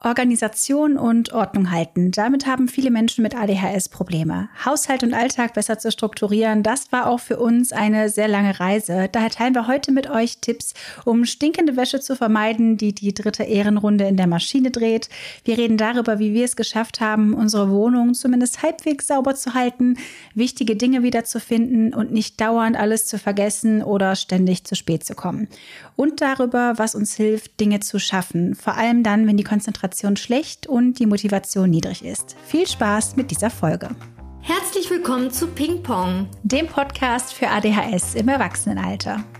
Organisation und Ordnung halten. Damit haben viele Menschen mit ADHS Probleme. Haushalt und Alltag besser zu strukturieren, das war auch für uns eine sehr lange Reise. Daher teilen wir heute mit euch Tipps, um stinkende Wäsche zu vermeiden, die die dritte Ehrenrunde in der Maschine dreht. Wir reden darüber, wie wir es geschafft haben, unsere Wohnung zumindest halbwegs sauber zu halten, wichtige Dinge wiederzufinden und nicht dauernd alles zu vergessen oder ständig zu spät zu kommen. Und darüber, was uns hilft, Dinge zu schaffen, vor allem dann, wenn die Konzentration Konzentration schlecht und die Motivation niedrig ist. Viel Spaß mit dieser Folge. Herzlich willkommen zu Ping Pong, dem Podcast für ADHS im Erwachsenenalter.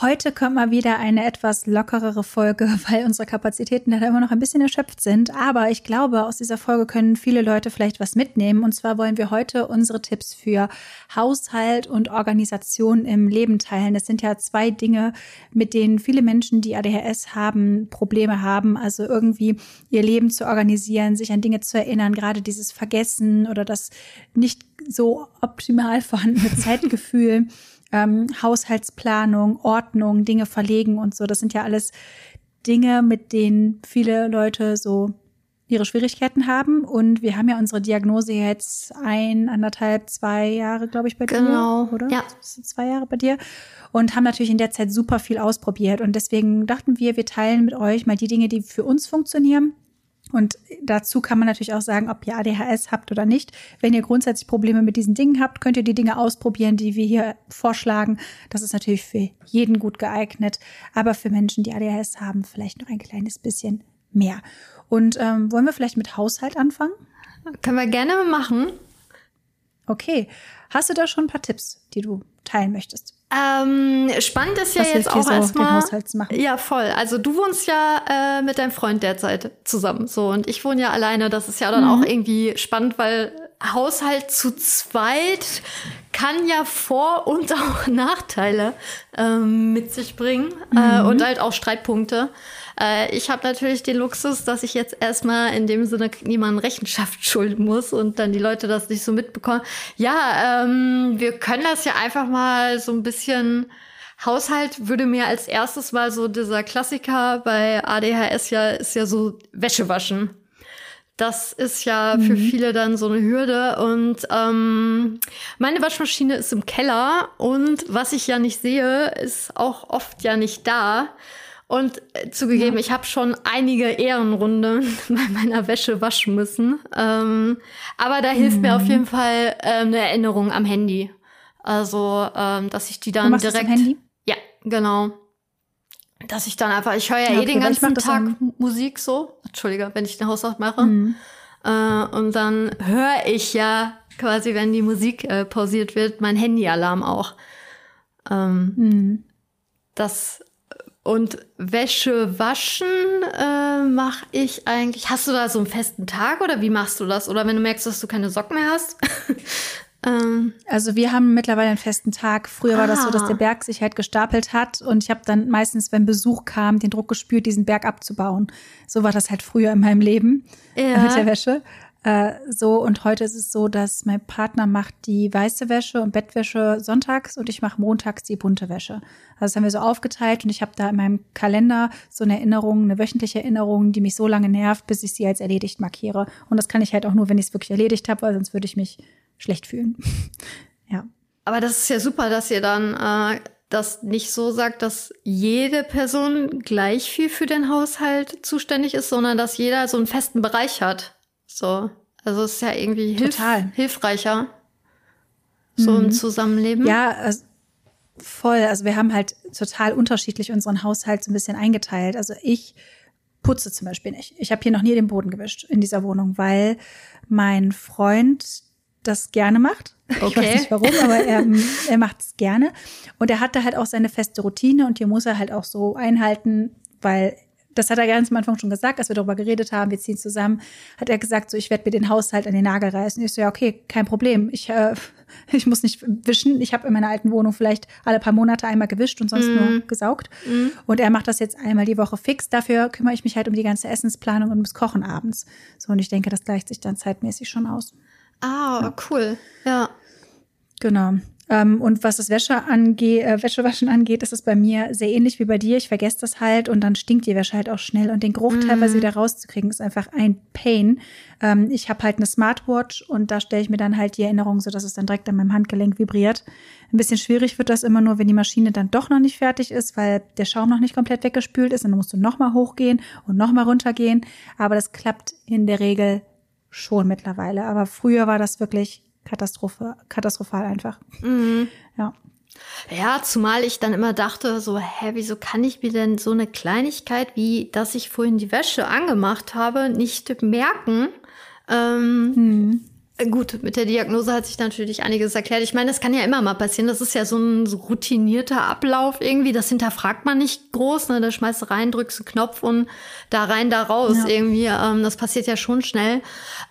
Heute kommt mal wieder eine etwas lockerere Folge, weil unsere Kapazitäten da immer noch ein bisschen erschöpft sind. Aber ich glaube, aus dieser Folge können viele Leute vielleicht was mitnehmen. Und zwar wollen wir heute unsere Tipps für Haushalt und Organisation im Leben teilen. Das sind ja zwei Dinge, mit denen viele Menschen, die ADHS haben, Probleme haben. Also irgendwie ihr Leben zu organisieren, sich an Dinge zu erinnern, gerade dieses Vergessen oder das nicht so optimal vorhandene Zeitgefühl ähm, Haushaltsplanung, Ordnung, Dinge verlegen und so. Das sind ja alles Dinge, mit denen viele Leute so ihre Schwierigkeiten haben. Und wir haben ja unsere Diagnose jetzt ein, anderthalb, zwei Jahre, glaube ich, bei genau. dir, oder? Ja. Zwei Jahre bei dir. Und haben natürlich in der Zeit super viel ausprobiert. Und deswegen dachten wir, wir teilen mit euch mal die Dinge, die für uns funktionieren und dazu kann man natürlich auch sagen, ob ihr ADHS habt oder nicht. Wenn ihr grundsätzlich Probleme mit diesen Dingen habt, könnt ihr die Dinge ausprobieren, die wir hier vorschlagen. Das ist natürlich für jeden gut geeignet, aber für Menschen, die ADHS haben, vielleicht noch ein kleines bisschen mehr. Und ähm, wollen wir vielleicht mit Haushalt anfangen? Können wir gerne machen. Okay. Hast du da schon ein paar Tipps, die du teilen möchtest? Ähm, spannend ist ja Was jetzt auch so, erstmal. Ja, voll. Also du wohnst ja äh, mit deinem Freund derzeit zusammen. So, und ich wohne ja alleine. Das ist ja dann mhm. auch irgendwie spannend, weil Haushalt zu zweit kann ja Vor- und auch Nachteile ähm, mit sich bringen äh, mhm. äh, und halt auch Streitpunkte. Äh, ich habe natürlich den Luxus, dass ich jetzt erstmal in dem Sinne niemanden Rechenschaft schulden muss und dann die Leute das nicht so mitbekommen. Ja, ähm, wir können das ja einfach mal so ein bisschen Haushalt würde mir als erstes mal so dieser Klassiker bei ADHS ja ist ja so Wäsche waschen. Das ist ja für mhm. viele dann so eine Hürde. Und ähm, meine Waschmaschine ist im Keller und was ich ja nicht sehe, ist auch oft ja nicht da. Und äh, zugegeben, ja. ich habe schon einige Ehrenrunden bei meiner Wäsche waschen müssen. Ähm, aber da hilft mhm. mir auf mhm. jeden Fall ähm, eine Erinnerung am Handy. Also, ähm, dass ich die dann du direkt. Das am Handy? Ja, genau. Dass ich dann einfach, ich höre ja, ja eh den ganzen Tag Musik so. Entschuldige, wenn ich den Haushalt mache. Mhm. Äh, und dann höre ich ja quasi, wenn die Musik äh, pausiert wird, mein Handyalarm auch. Ähm, mhm. Das und Wäsche waschen äh, mache ich eigentlich. Hast du da so einen festen Tag oder wie machst du das? Oder wenn du merkst, dass du keine Socken mehr hast? ähm. Also wir haben mittlerweile einen festen Tag. Früher ah. war das so, dass der ah. Berg sich halt gestapelt hat und ich habe dann meistens, wenn Besuch kam, den Druck gespürt, diesen Berg abzubauen. So war das halt früher in meinem Leben ja. mit der Wäsche. Äh, so und heute ist es so, dass mein Partner macht die weiße Wäsche und Bettwäsche sonntags und ich mache montags die bunte Wäsche. Also das haben wir so aufgeteilt und ich habe da in meinem Kalender so eine Erinnerung, eine wöchentliche Erinnerung, die mich so lange nervt, bis ich sie als erledigt markiere. Und das kann ich halt auch nur, wenn ich es wirklich erledigt habe, weil sonst würde ich mich schlecht fühlen. ja. Aber das ist ja super, dass ihr dann äh, das nicht so sagt, dass jede Person gleich viel für den Haushalt zuständig ist, sondern dass jeder so einen festen Bereich hat. So. Also es ist ja irgendwie hilf Total. hilfreicher. So mhm. ein Zusammenleben. Ja, also voll. Also wir haben halt total unterschiedlich unseren Haushalt so ein bisschen eingeteilt. Also ich putze zum Beispiel nicht. Ich habe hier noch nie den Boden gewischt in dieser Wohnung, weil mein Freund das gerne macht. Okay. Ich weiß nicht warum, aber er, er macht es gerne. Und er hat da halt auch seine feste Routine und die muss er halt auch so einhalten, weil das hat er ganz am Anfang schon gesagt, als wir darüber geredet haben, wir ziehen zusammen, hat er gesagt, so ich werde mir den Haushalt an den Nagel reißen. Ich so, ja, okay, kein Problem. Ich, äh, ich muss nicht wischen. Ich habe in meiner alten Wohnung vielleicht alle paar Monate einmal gewischt und sonst mm. nur gesaugt. Mm. Und er macht das jetzt einmal die Woche fix. Dafür kümmere ich mich halt um die ganze Essensplanung und ums Kochen abends. So, und ich denke, das gleicht sich dann zeitmäßig schon aus. Ah, ja. cool. Ja. Genau. Ähm, und was das Wäsche angeht, äh, Wäschewaschen angeht, ist es bei mir sehr ähnlich wie bei dir. Ich vergesse das halt und dann stinkt die Wäsche halt auch schnell. Und den Geruch mm. teilweise wieder rauszukriegen, ist einfach ein Pain. Ähm, ich habe halt eine Smartwatch und da stelle ich mir dann halt die Erinnerung, so dass es dann direkt an meinem Handgelenk vibriert. Ein bisschen schwierig wird das immer nur, wenn die Maschine dann doch noch nicht fertig ist, weil der Schaum noch nicht komplett weggespült ist. Und dann musst du nochmal hochgehen und nochmal runtergehen. Aber das klappt in der Regel schon mittlerweile. Aber früher war das wirklich Katastrophe, katastrophal einfach. Mhm. Ja. Ja, zumal ich dann immer dachte, so, hä, wieso kann ich mir denn so eine Kleinigkeit, wie dass ich vorhin die Wäsche angemacht habe, nicht merken? Ähm, hm. Gut, mit der Diagnose hat sich natürlich einiges erklärt. Ich meine, das kann ja immer mal passieren. Das ist ja so ein so routinierter Ablauf irgendwie. Das hinterfragt man nicht groß. Ne? Da schmeißt du rein, drückst einen Knopf und da rein, da raus ja. irgendwie. Ähm, das passiert ja schon schnell.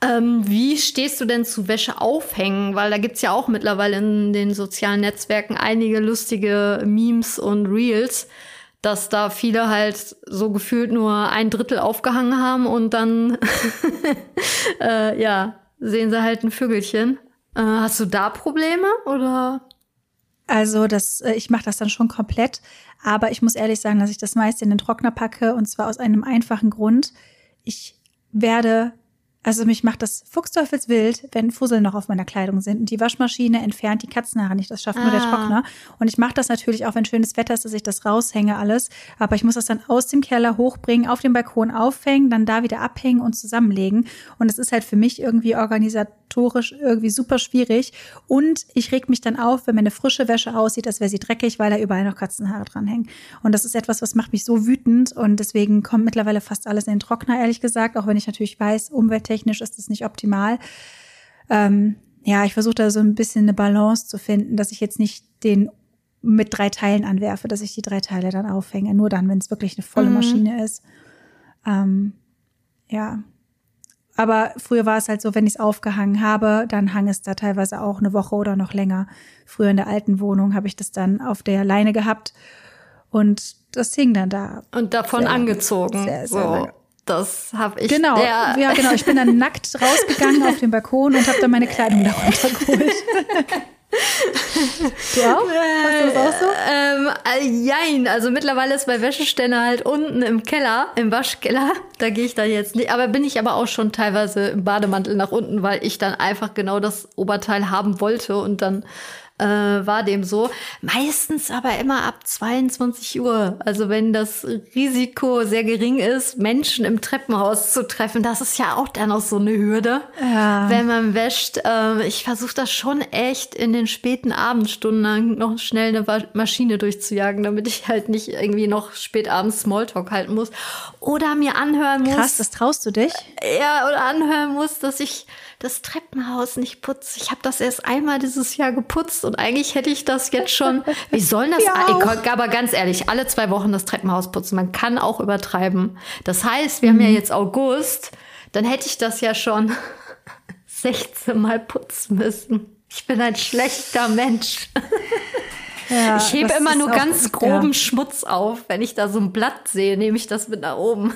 Ähm, wie stehst du denn zu Wäsche aufhängen? Weil da gibt's ja auch mittlerweile in den sozialen Netzwerken einige lustige Memes und Reels dass da viele halt so gefühlt nur ein Drittel aufgehangen haben und dann äh, ja sehen sie halt ein Vögelchen. Äh, hast du da Probleme oder? Also das, äh, ich mache das dann schon komplett, aber ich muss ehrlich sagen, dass ich das meiste in den Trockner packe und zwar aus einem einfachen Grund. Ich werde also mich macht das fuchsteufelswild, wenn Fussel noch auf meiner Kleidung sind. Und die Waschmaschine entfernt die Katzenhaare nicht. Das schafft ah. nur der ah. Trockner. Und ich mache das natürlich auch, wenn schönes Wetter ist, dass ich das raushänge alles. Aber ich muss das dann aus dem Keller hochbringen, auf dem Balkon aufhängen, dann da wieder abhängen und zusammenlegen. Und es ist halt für mich irgendwie organisatorisch irgendwie super schwierig. Und ich reg mich dann auf, wenn meine frische Wäsche aussieht, als wäre sie dreckig, weil da überall noch Katzenhaare dranhängen. Und das ist etwas, was macht mich so wütend. Und deswegen kommt mittlerweile fast alles in den Trockner, ehrlich gesagt. Auch wenn ich natürlich weiß, Umwelt technisch ist das nicht optimal. Ähm, ja, ich versuche da so ein bisschen eine Balance zu finden, dass ich jetzt nicht den mit drei Teilen anwerfe, dass ich die drei Teile dann aufhänge. Nur dann, wenn es wirklich eine volle mhm. Maschine ist. Ähm, ja. Aber früher war es halt so, wenn ich es aufgehangen habe, dann hang es da teilweise auch eine Woche oder noch länger. Früher in der alten Wohnung habe ich das dann auf der Leine gehabt und das hing dann da. Und davon sehr, angezogen. Sehr, sehr so. Lange. Das habe ich. Genau, ja, genau. Ich bin dann nackt rausgegangen auf den Balkon und habe dann meine Kleidung darunter geholt. du auch? Hast du das auch so? Ähm, äh, jein. Also mittlerweile ist mein Wäscheständer halt unten im Keller, im Waschkeller. Da gehe ich dann jetzt nicht. Aber bin ich aber auch schon teilweise im Bademantel nach unten, weil ich dann einfach genau das Oberteil haben wollte und dann äh, war dem so. Meistens aber immer ab 22 Uhr. Also wenn das Risiko sehr gering ist, Menschen im Treppenhaus zu treffen, das ist ja auch dann noch so eine Hürde, ja. wenn man wäscht. Äh, ich versuche das schon echt in den späten Abendstunden noch schnell eine Maschine durchzujagen, damit ich halt nicht irgendwie noch spät abends Smalltalk halten muss. Oder mir anhören muss. Krass, das traust du dich? Ja, oder anhören muss, dass ich das Treppenhaus nicht putze. Ich habe das erst einmal dieses Jahr geputzt und eigentlich hätte ich das jetzt schon. Wie soll das? Ich, aber ganz ehrlich, alle zwei Wochen das Treppenhaus putzen. Man kann auch übertreiben. Das heißt, wir mhm. haben ja mhm. jetzt August, dann hätte ich das ja schon 16 Mal putzen müssen. Ich bin ein schlechter Mensch. Ja, ich hebe immer nur ganz groben ja. Schmutz auf. Wenn ich da so ein Blatt sehe, nehme ich das mit nach oben.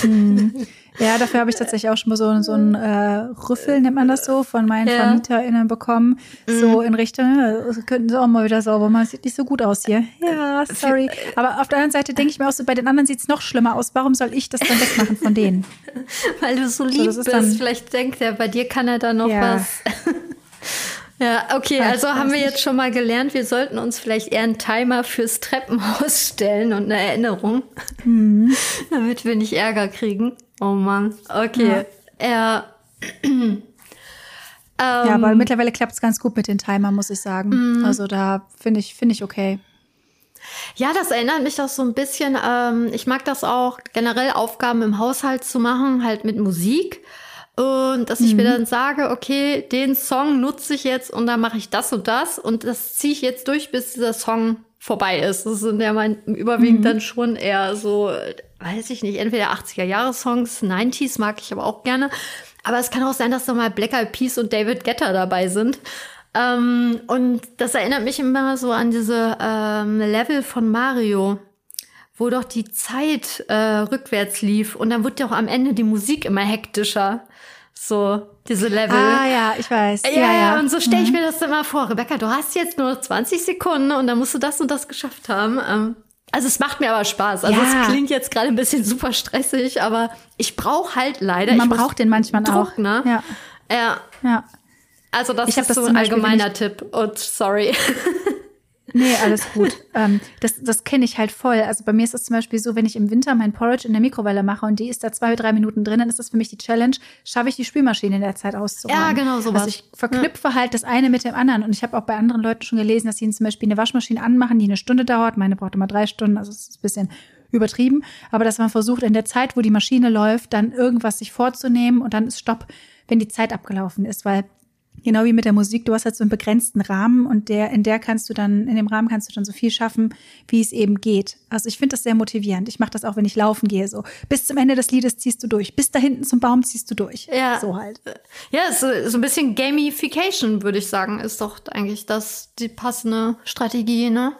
Hm. Ja, dafür habe ich tatsächlich auch schon mal so, so ein äh, Rüffel, nennt man das so, von meinen ja. VermieterInnen bekommen. Mhm. So in Richtung, äh, könnten sie auch mal wieder sauber machen. Sieht nicht so gut aus hier. Ja, sorry. Aber auf der anderen Seite denke ich mir auch so, bei den anderen sieht es noch schlimmer aus. Warum soll ich das dann wegmachen von denen? Weil du so lieb so, bist. Vielleicht denkt er, bei dir kann er da noch ja. was. Ja, okay, also haben wir jetzt schon mal gelernt, wir sollten uns vielleicht eher einen Timer fürs Treppenhaus stellen und eine Erinnerung, mhm. damit wir nicht Ärger kriegen. Oh Mann, okay. Ja. ähm, ja, aber mittlerweile klappt es ganz gut mit den Timer, muss ich sagen. Mhm. Also da finde ich, finde ich okay. Ja, das erinnert mich doch so ein bisschen. Ähm, ich mag das auch, generell Aufgaben im Haushalt zu machen, halt mit Musik. Und dass ich mhm. mir dann sage, okay, den Song nutze ich jetzt und dann mache ich das und das und das ziehe ich jetzt durch, bis dieser Song vorbei ist. Das sind ja mein, überwiegend Mhm. dann schon eher so, weiß ich nicht, entweder 80er-Jahre-Songs, 90s mag ich aber auch gerne. Aber es kann auch sein, dass da mal Black Eyed Peas und David Guetta dabei sind. Ähm, und das erinnert mich immer so an diese ähm, Level von Mario, wo doch die Zeit äh, rückwärts lief und dann wird ja auch am Ende die Musik immer hektischer. So, diese Level. Ah ja, ich weiß. Ja, ja, und so stelle ich mir das immer vor. Rebecca, du hast jetzt nur 20 Sekunden und dann musst du das und das geschafft haben. Ähm, also es macht mir aber Spaß. Also Ja. es klingt jetzt gerade ein bisschen super stressig, aber ich brauche halt leider. Man braucht den manchmal Druck, auch. Ne? Ja, ja. ja. Also das Ich ist das so ein allgemeiner Tipp. Und sorry. Nee, alles gut. ähm, das das kenne ich halt voll. Also bei mir ist es zum Beispiel so, wenn ich im Winter mein Porridge in der Mikrowelle mache und die ist da zwei, drei Minuten drin, dann ist das für mich die Challenge, schaffe ich die Spülmaschine in der Zeit auszuräumen. Ja, genau, sowas. Also ich verknüpfe halt das eine mit dem anderen. Und ich habe auch bei anderen Leuten schon gelesen, dass sie zum Beispiel eine Waschmaschine anmachen, die eine Stunde dauert. Meine braucht immer drei Stunden, also es ist ein bisschen übertrieben. Aber dass man versucht, in der Zeit, wo die Maschine läuft, dann irgendwas sich vorzunehmen und dann ist Stopp, wenn die Zeit abgelaufen ist, weil Genau wie mit der Musik, du hast halt so einen begrenzten Rahmen und der, in der kannst du dann, in dem Rahmen kannst du dann so viel schaffen, wie es eben geht. Also ich finde das sehr motivierend. Ich mache das auch, wenn ich laufen gehe. So bis zum Ende des Liedes ziehst du durch, bis da hinten zum Baum ziehst du durch. Ja. So halt. Ja, so, so ein bisschen Gamification, würde ich sagen, ist doch eigentlich das die passende Strategie, ne?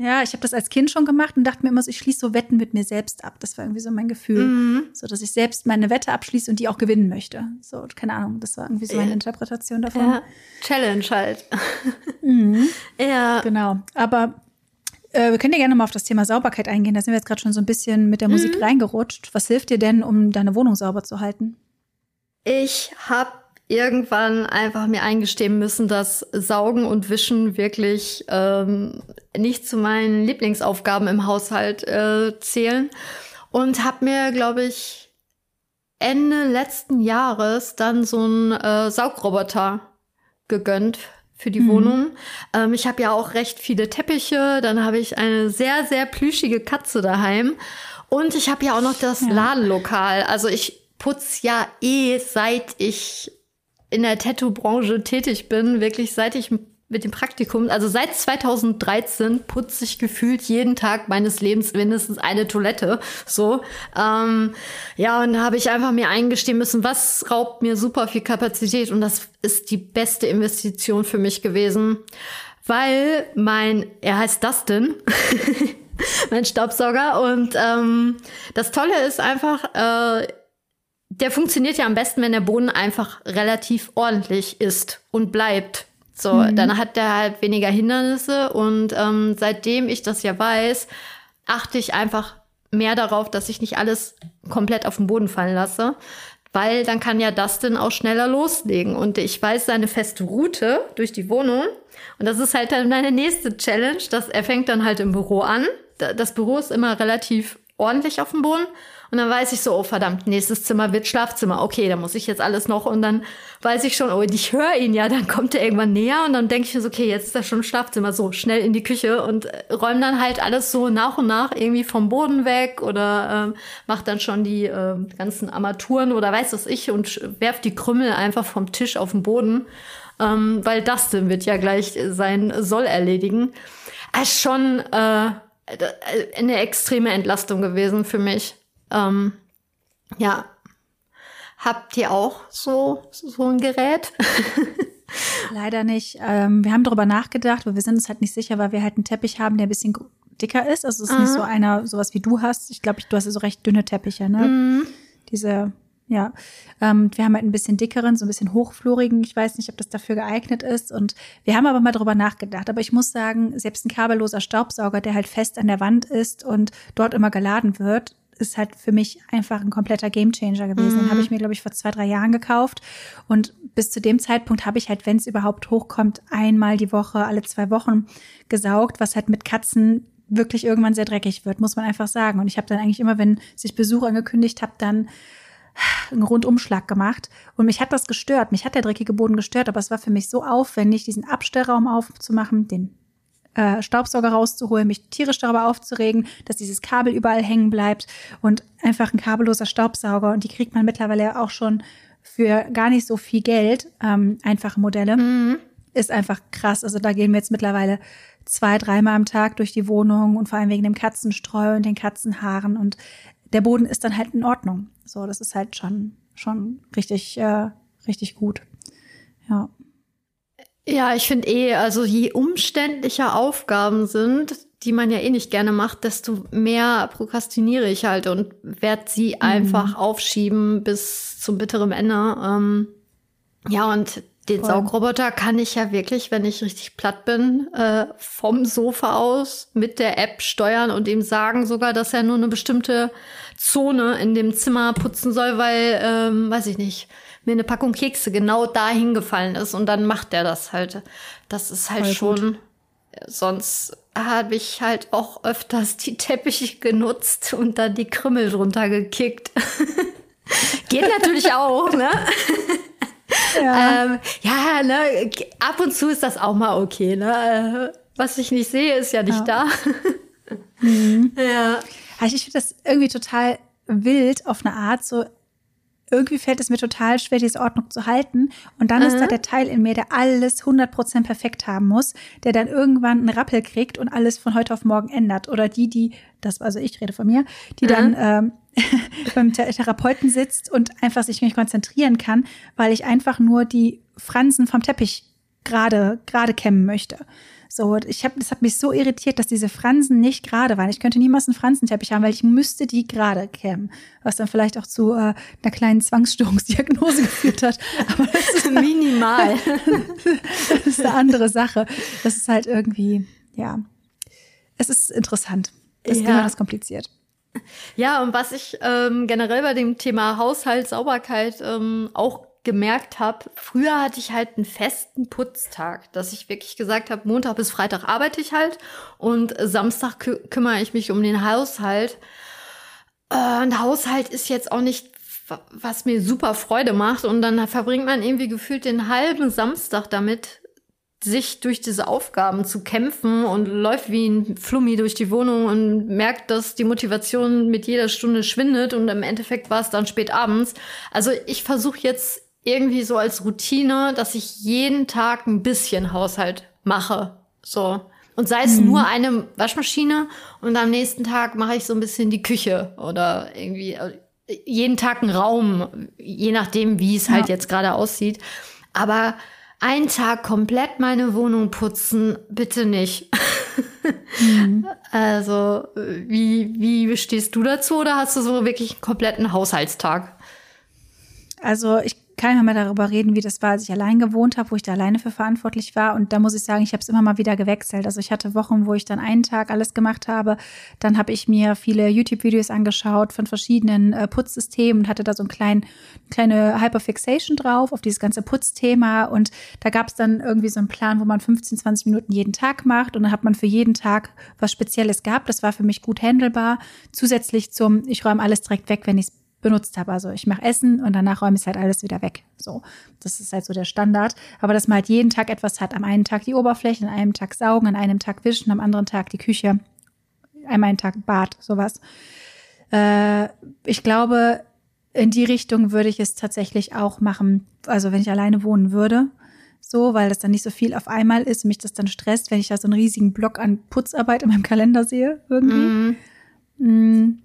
Ja, ich habe das als Kind schon gemacht und dachte mir immer so, ich schließe so Wetten mit mir selbst ab. Das war irgendwie so mein Gefühl. Mhm. So, dass ich selbst meine Wette abschließe und die auch gewinnen möchte. So, keine Ahnung, das war irgendwie so meine. Interpretation davon. Ja. Challenge halt. Mhm. Ja. Genau. Aber äh, wir können ja gerne mal auf das Thema Sauberkeit eingehen. Da sind wir jetzt gerade schon so ein bisschen mit der Musik Mhm. reingerutscht. Was hilft dir denn, um deine Wohnung sauber zu halten? Ich habe irgendwann einfach mir eingestehen müssen, dass Saugen und Wischen wirklich ähm, nicht zu meinen Lieblingsaufgaben im Haushalt äh, zählen. Und habe mir, glaube ich, Ende letzten Jahres dann so einen äh, Saugroboter gegönnt für die Mhm. Wohnung. Ähm, ich habe ja auch recht viele Teppiche. Dann habe ich eine sehr, sehr plüschige Katze daheim. Und ich habe ja auch noch das Ja. Ladenlokal. Also ich putz ja eh, seit ich in der Tattoo-Branche tätig bin, wirklich seit ich mit dem Praktikum, also seit 2013 putze ich gefühlt jeden Tag meines Lebens mindestens eine Toilette. So, ähm, ja, und habe ich einfach mir eingestehen müssen, was raubt mir super viel Kapazität und das ist die beste Investition für mich gewesen, weil mein, er heißt Dustin. mein Staubsauger. Und ähm, das Tolle ist einfach, äh, der funktioniert ja am besten, wenn der Boden einfach relativ ordentlich ist und bleibt. So, dann hat der halt weniger Hindernisse. Und ähm, seitdem ich das ja weiß, achte ich einfach mehr darauf, dass ich nicht alles komplett auf den Boden fallen lasse. Weil dann kann ja Dustin auch schneller loslegen. Und ich weiß seine feste Route durch die Wohnung. Und das ist halt dann meine nächste Challenge. Dass er fängt dann halt im Büro an. Da- Das Büro ist immer relativ ordentlich auf dem Boden. Und dann weiß ich so, oh verdammt, nächstes Zimmer wird Schlafzimmer. Okay, da muss ich jetzt alles noch. Und dann weiß ich schon, oh, ich höre ihn ja, dann kommt er irgendwann näher. Und dann denke ich mir so, okay, jetzt ist das schon Schlafzimmer. So, schnell in die Küche und äh, räume dann halt alles so nach und nach irgendwie vom Boden weg oder ähm, mach dann schon die ähm, ganzen Armaturen oder weiß was ich und werf die Krümmel einfach vom Tisch auf den Boden. Ähm, weil Dustin wird ja gleich sein Soll erledigen. Es schon äh, eine extreme Entlastung gewesen für mich. Ähm, ja. Habt ihr auch so, so ein Gerät? Leider nicht. Ähm, wir haben darüber nachgedacht, aber wir sind uns halt nicht sicher, weil wir halt einen Teppich haben, der ein bisschen dicker ist. Also es ist nicht Aha. so einer, sowas wie du hast. Ich glaube, du hast ja so recht dünne Teppiche, ne? Mhm. Diese, ja. Ähm, wir haben halt ein bisschen dickeren, so ein bisschen hochflorigen. Ich weiß nicht, ob das dafür geeignet ist. Und wir haben aber mal drüber nachgedacht. Aber ich muss sagen, selbst ein kabelloser Staubsauger, der halt fest an der Wand ist und dort immer geladen wird, ist halt für mich einfach ein kompletter Gamechanger gewesen. Den habe ich mir, glaube ich, vor zwei, drei Jahren gekauft. Und bis zu dem Zeitpunkt habe ich halt, wenn es überhaupt hochkommt, einmal die Woche, alle zwei Wochen gesaugt, was halt mit Katzen wirklich irgendwann sehr dreckig wird, muss man einfach sagen. Und ich habe dann eigentlich immer, wenn sich Besuch angekündigt habe, dann einen Rundumschlag gemacht. Und mich hat das gestört. Mich hat der dreckige Boden gestört, aber es war für mich so aufwendig, diesen Abstellraum aufzumachen, den äh, Staubsauger rauszuholen, mich tierisch darüber aufzuregen, dass dieses Kabel überall hängen bleibt und einfach ein kabelloser Staubsauger. Und die kriegt man mittlerweile auch schon für gar nicht so viel Geld, ähm, einfache Modelle. Mhm. ist einfach krass. Also da gehen wir jetzt mittlerweile zwei, dreimal am Tag durch die Wohnung und vor allem wegen dem Katzenstreu und den Katzenhaaren und der Boden ist dann halt in Ordnung. So, das ist halt schon, schon richtig, äh, richtig gut. Ja. Ja, ich finde eh, also je umständlicher Aufgaben sind, die man ja eh nicht gerne macht, desto mehr prokrastiniere ich halt und werde sie mhm. einfach aufschieben bis zum bitteren Ende. Ähm, ja, und den Voll. Saugroboter kann ich ja wirklich, wenn ich richtig platt bin, äh, vom Sofa aus mit der App steuern und ihm sagen sogar, dass er nur eine bestimmte Zone in dem Zimmer putzen soll, weil, ähm, weiß ich nicht, mir eine Packung Kekse genau da hingefallen ist und dann macht er das halt. Das ist halt Voll schon. Gut. Sonst habe ich halt auch öfters die Teppiche genutzt und dann die Krümmel drunter gekickt. Geht natürlich auch, ne? Ja. ähm, ja, ne, ab und zu ist das auch mal okay, ne? Was ich nicht sehe, ist ja nicht ja. da. mhm. Ja. Also ich finde das irgendwie total wild auf eine Art, so irgendwie fällt es mir total schwer, diese Ordnung zu halten. Und dann mhm. ist da der Teil in mir, der alles 100% perfekt haben muss, der dann irgendwann einen Rappel kriegt und alles von heute auf morgen ändert. Oder die, die, das, also ich rede von mir, die mhm. dann ähm, beim Therapeuten sitzt und einfach sich nicht konzentrieren kann, weil ich einfach nur die Fransen vom Teppich gerade, gerade kämmen möchte. So, ich habe, das hat mich so irritiert, dass diese Fransen nicht gerade waren. Ich könnte niemals einen Fransenteppich haben, weil ich müsste die gerade kämmen. Was dann vielleicht auch zu äh, einer kleinen Zwangsstörungsdiagnose geführt hat. Aber das ist minimal. das ist eine andere Sache. Das ist halt irgendwie, ja, es ist interessant. Es ist ja. immer das kompliziert. Ja, und was ich ähm, generell bei dem Thema Haushalt, Sauberkeit ähm, auch gemerkt habe, früher hatte ich halt einen festen Putztag, dass ich wirklich gesagt habe, Montag bis Freitag arbeite ich halt und Samstag kü kümmere ich mich um den Haushalt. Äh, und Haushalt ist jetzt auch nicht was mir super Freude macht und dann verbringt man irgendwie gefühlt den halben Samstag damit, sich durch diese Aufgaben zu kämpfen und läuft wie ein Flummi durch die Wohnung und merkt, dass die Motivation mit jeder Stunde schwindet und im Endeffekt war es dann spät abends. Also ich versuche jetzt irgendwie so als Routine, dass ich jeden Tag ein bisschen Haushalt mache. So. Und sei es mhm. nur eine Waschmaschine und am nächsten Tag mache ich so ein bisschen die Küche oder irgendwie äh, jeden Tag einen Raum, je nachdem, wie es halt jetzt gerade aussieht. Aber einen Tag komplett meine Wohnung putzen, bitte nicht. mhm. Also, wie, wie stehst du dazu oder hast du so wirklich einen kompletten Haushaltstag? Also, ich kann ja mal darüber reden, wie das war, als ich allein gewohnt habe, wo ich da alleine für verantwortlich war. Und da muss ich sagen, ich habe es immer mal wieder gewechselt. Also ich hatte Wochen, wo ich dann einen Tag alles gemacht habe. Dann habe ich mir viele YouTube-Videos angeschaut von verschiedenen äh, Putzsystemen und hatte da so ein klein, kleine Hyperfixation drauf auf dieses ganze Putzthema. Und da gab es dann irgendwie so einen Plan, wo man 15, 20 Minuten jeden Tag macht. Und dann hat man für jeden Tag was Spezielles gehabt. Das war für mich gut handelbar. Zusätzlich zum, ich räume alles direkt weg, wenn ich es benutzt habe. Also ich mache Essen und danach räume ich halt alles wieder weg. So, das ist halt so der Standard. Aber dass man halt jeden Tag etwas hat. Am einen Tag die Oberfläche, an einem Tag saugen, an einem Tag wischen, am anderen Tag die Küche, einmal einen Tag Bad, sowas. Äh, ich glaube, in die Richtung würde ich es tatsächlich auch machen. Also wenn ich alleine wohnen würde, so, weil das dann nicht so viel auf einmal ist und mich das dann stresst, wenn ich da so einen riesigen Block an Putzarbeit in meinem Kalender sehe, irgendwie. Mm. Mm.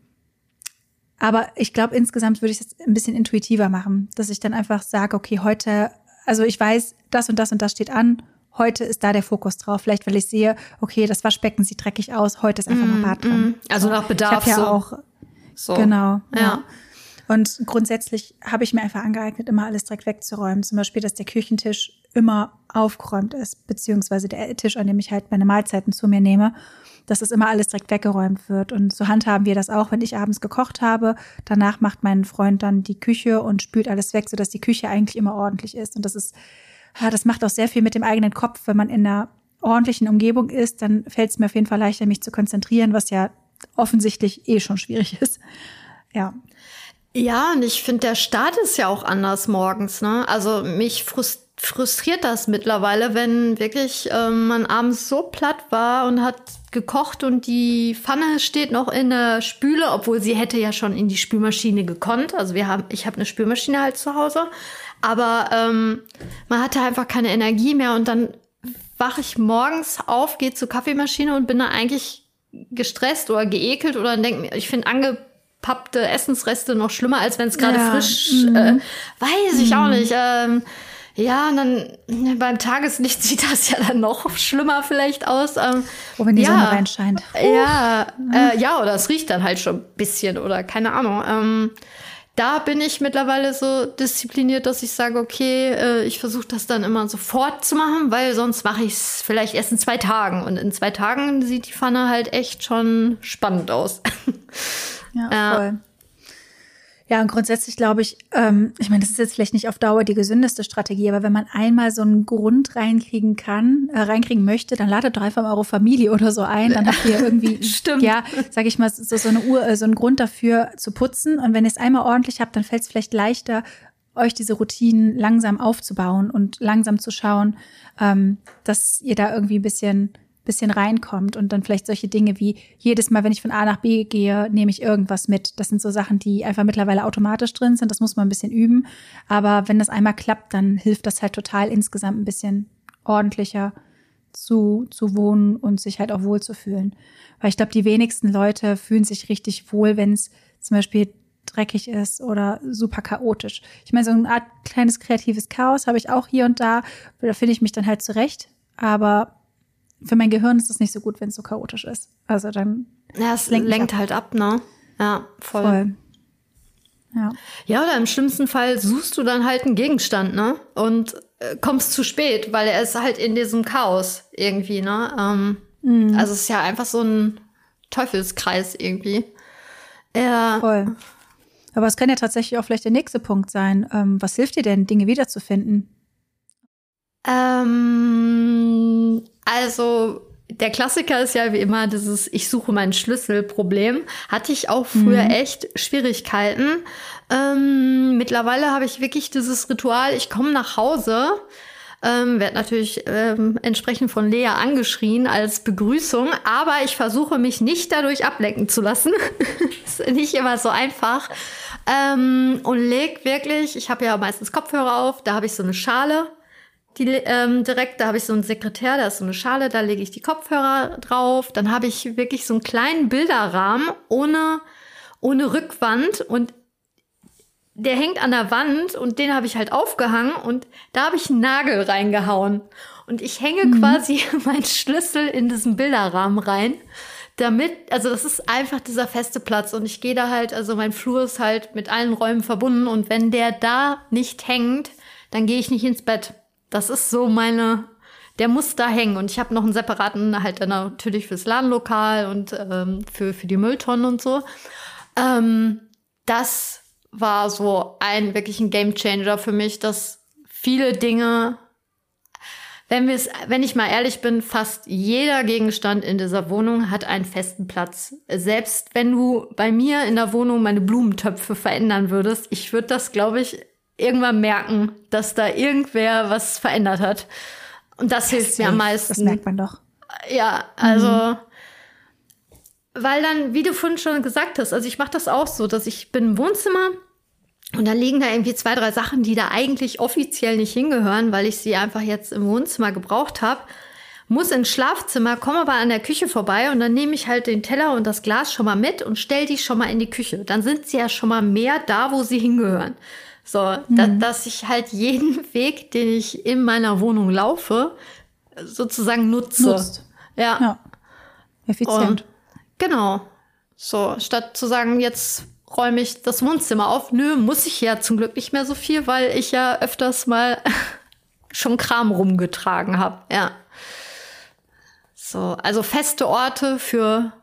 Aber ich glaube, insgesamt würde ich es ein bisschen intuitiver machen, dass ich dann einfach sage, okay, heute, also ich weiß, das und das und das steht an. Heute ist da der Fokus drauf. Vielleicht, weil ich sehe, okay, das Waschbecken sieht dreckig aus. Heute ist einfach mm, mal Bad dran. Mm. Also nach Bedarf. Ich ja so. auch. So. Genau. Ja. ja. Und grundsätzlich habe ich mir einfach angeeignet, immer alles direkt wegzuräumen. Zum Beispiel, dass der Küchentisch immer aufgeräumt ist, beziehungsweise der Tisch, an dem ich halt meine Mahlzeiten zu mir nehme dass das immer alles direkt weggeräumt wird. Und so handhaben wir das auch, wenn ich abends gekocht habe. Danach macht mein Freund dann die Küche und spült alles weg, sodass die Küche eigentlich immer ordentlich ist. Und das ist, das macht auch sehr viel mit dem eigenen Kopf. Wenn man in einer ordentlichen Umgebung ist, dann fällt es mir auf jeden Fall leichter, mich zu konzentrieren, was ja offensichtlich eh schon schwierig ist. Ja. Ja, und ich finde, der Start ist ja auch anders morgens. Ne? Also mich frust frustriert das mittlerweile, wenn wirklich ähm, man abends so platt war und hat gekocht und die Pfanne steht noch in der Spüle, obwohl sie hätte ja schon in die Spülmaschine gekonnt. Also wir haben, ich habe eine Spülmaschine halt zu Hause, aber ähm, man hatte einfach keine Energie mehr und dann wache ich morgens auf, gehe zur Kaffeemaschine und bin da eigentlich gestresst oder geekelt oder denke mir, ich finde angepappte Essensreste noch schlimmer, als wenn es gerade ja. frisch, mhm. äh, weiß ich mhm. auch nicht. Ähm, ja, und dann beim Tageslicht sieht das ja dann noch schlimmer vielleicht aus. Ähm, oh, wenn die ja, Sonne reinscheint. Ja, äh, ja, oder es riecht dann halt schon ein bisschen oder keine Ahnung. Ähm, da bin ich mittlerweile so diszipliniert, dass ich sage, okay, äh, ich versuche das dann immer sofort zu machen, weil sonst mache ich es vielleicht erst in zwei Tagen. Und in zwei Tagen sieht die Pfanne halt echt schon spannend aus. Ja, voll. Ja, und grundsätzlich glaube ich, ähm, ich meine, das ist jetzt vielleicht nicht auf Dauer die gesündeste Strategie, aber wenn man einmal so einen Grund reinkriegen kann, äh, reinkriegen möchte, dann ladet doch einfach mal eure Familie oder so ein. Dann habt ihr irgendwie, Stimmt. ja, sag ich mal, so, so eine Uhr, äh, so einen Grund dafür zu putzen. Und wenn ihr es einmal ordentlich habt, dann fällt es vielleicht leichter, euch diese Routinen langsam aufzubauen und langsam zu schauen, ähm, dass ihr da irgendwie ein bisschen bisschen reinkommt und dann vielleicht solche Dinge wie jedes Mal, wenn ich von A nach B gehe, nehme ich irgendwas mit. Das sind so Sachen, die einfach mittlerweile automatisch drin sind. Das muss man ein bisschen üben. Aber wenn das einmal klappt, dann hilft das halt total insgesamt ein bisschen ordentlicher zu, zu wohnen und sich halt auch wohl zu fühlen. Weil ich glaube, die wenigsten Leute fühlen sich richtig wohl, wenn es zum Beispiel dreckig ist oder super chaotisch. Ich meine, so eine Art kleines kreatives Chaos habe ich auch hier und da. Da finde ich mich dann halt zurecht. Aber für mein Gehirn ist es nicht so gut, wenn es so chaotisch ist. Also dann. Ja, es lenkt, lenkt halt ab, ne? Ja, voll. voll. Ja. ja, oder im schlimmsten Fall suchst du dann halt einen Gegenstand, ne? Und äh, kommst zu spät, weil er ist halt in diesem Chaos irgendwie, ne? Ähm, mhm. Also es ist ja einfach so ein Teufelskreis irgendwie. Ja. Voll. Aber es kann ja tatsächlich auch vielleicht der nächste Punkt sein. Ähm, was hilft dir denn, Dinge wiederzufinden? Ähm, also der Klassiker ist ja wie immer dieses Ich suche meinen Schlüssel-Problem. Hatte ich auch früher mhm. echt Schwierigkeiten. Ähm, mittlerweile habe ich wirklich dieses Ritual, ich komme nach Hause, ähm, werde natürlich ähm, entsprechend von Lea angeschrien als Begrüßung, aber ich versuche mich nicht dadurch ablenken zu lassen. ist nicht immer so einfach. Ähm, und leg wirklich, ich habe ja meistens Kopfhörer auf, da habe ich so eine Schale die ähm, direkt, da habe ich so einen Sekretär, da ist so eine Schale, da lege ich die Kopfhörer drauf. Dann habe ich wirklich so einen kleinen Bilderrahmen ohne, ohne Rückwand und der hängt an der Wand und den habe ich halt aufgehangen und da habe ich einen Nagel reingehauen. Und ich hänge mhm. quasi meinen Schlüssel in diesen Bilderrahmen rein. Damit, also das ist einfach dieser feste Platz und ich gehe da halt, also mein Flur ist halt mit allen Räumen verbunden und wenn der da nicht hängt, dann gehe ich nicht ins Bett. Das ist so meine, der muss da hängen. Und ich habe noch einen separaten, halt dann natürlich fürs Ladenlokal und ähm, für, für die Mülltonnen und so. Ähm, das war so ein wirklich ein Gamechanger für mich, dass viele Dinge, wenn wenn ich mal ehrlich bin, fast jeder Gegenstand in dieser Wohnung hat einen festen Platz. Selbst wenn du bei mir in der Wohnung meine Blumentöpfe verändern würdest, ich würde das, glaube ich, irgendwann merken, dass da irgendwer was verändert hat. Und das, das hilft mir am meisten. Das merkt man doch. Ja, also, mhm. weil dann, wie du vorhin schon gesagt hast, also ich mache das auch so, dass ich bin im Wohnzimmer und dann liegen da irgendwie zwei, drei Sachen, die da eigentlich offiziell nicht hingehören, weil ich sie einfach jetzt im Wohnzimmer gebraucht habe. Muss ins Schlafzimmer, komme aber an der Küche vorbei und dann nehme ich halt den Teller und das Glas schon mal mit und stell die schon mal in die Küche. Dann sind sie ja schon mal mehr da, wo sie hingehören. So, mhm. da, dass ich halt jeden Weg, den ich in meiner Wohnung laufe, sozusagen nutze. Nutzt. Ja. ja. Effizient. Und, genau. So, statt zu sagen, jetzt räume ich das Wohnzimmer auf. Nö, muss ich ja zum Glück nicht mehr so viel, weil ich ja öfters mal schon Kram rumgetragen habe. Ja. So, also feste Orte für,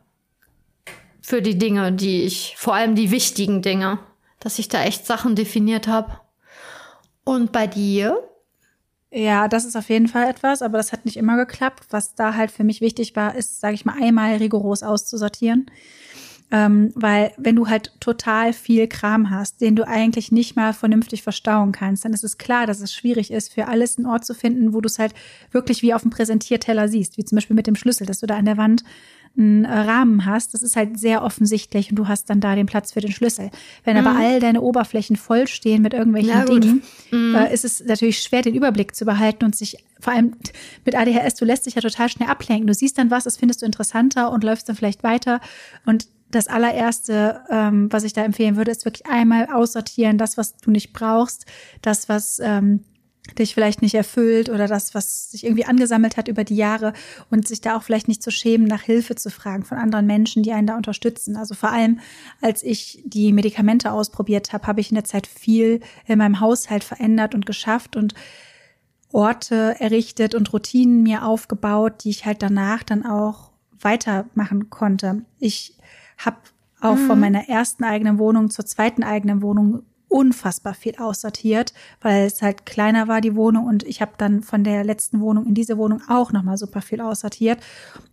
für die Dinge, die ich, vor allem die wichtigen Dinge dass ich da echt Sachen definiert habe. Und bei dir? Ja, das ist auf jeden Fall etwas, aber das hat nicht immer geklappt. Was da halt für mich wichtig war, ist, sage ich mal, einmal rigoros auszusortieren. Ähm, weil wenn du halt total viel Kram hast, den du eigentlich nicht mal vernünftig verstauen kannst, dann ist es klar, dass es schwierig ist, für alles einen Ort zu finden, wo du es halt wirklich wie auf dem Präsentierteller siehst, wie zum Beispiel mit dem Schlüssel, dass du da an der Wand einen Rahmen hast, das ist halt sehr offensichtlich und du hast dann da den Platz für den Schlüssel. Wenn mhm. aber all deine Oberflächen vollstehen mit irgendwelchen ja, Dingen, mhm. äh, ist es natürlich schwer, den Überblick zu behalten und sich vor allem mit ADHS, du lässt dich ja total schnell ablenken. Du siehst dann was, das findest du interessanter und läufst dann vielleicht weiter. Und das allererste, ähm, was ich da empfehlen würde, ist wirklich einmal aussortieren, das, was du nicht brauchst, das, was ähm, dich vielleicht nicht erfüllt oder das, was sich irgendwie angesammelt hat über die Jahre und sich da auch vielleicht nicht zu schämen, nach Hilfe zu fragen von anderen Menschen, die einen da unterstützen. Also vor allem, als ich die Medikamente ausprobiert habe, habe ich in der Zeit viel in meinem Haushalt verändert und geschafft und Orte errichtet und Routinen mir aufgebaut, die ich halt danach dann auch weitermachen konnte. Ich habe auch mhm. von meiner ersten eigenen Wohnung zur zweiten eigenen Wohnung unfassbar viel aussortiert, weil es halt kleiner war die Wohnung und ich habe dann von der letzten Wohnung in diese Wohnung auch noch mal super viel aussortiert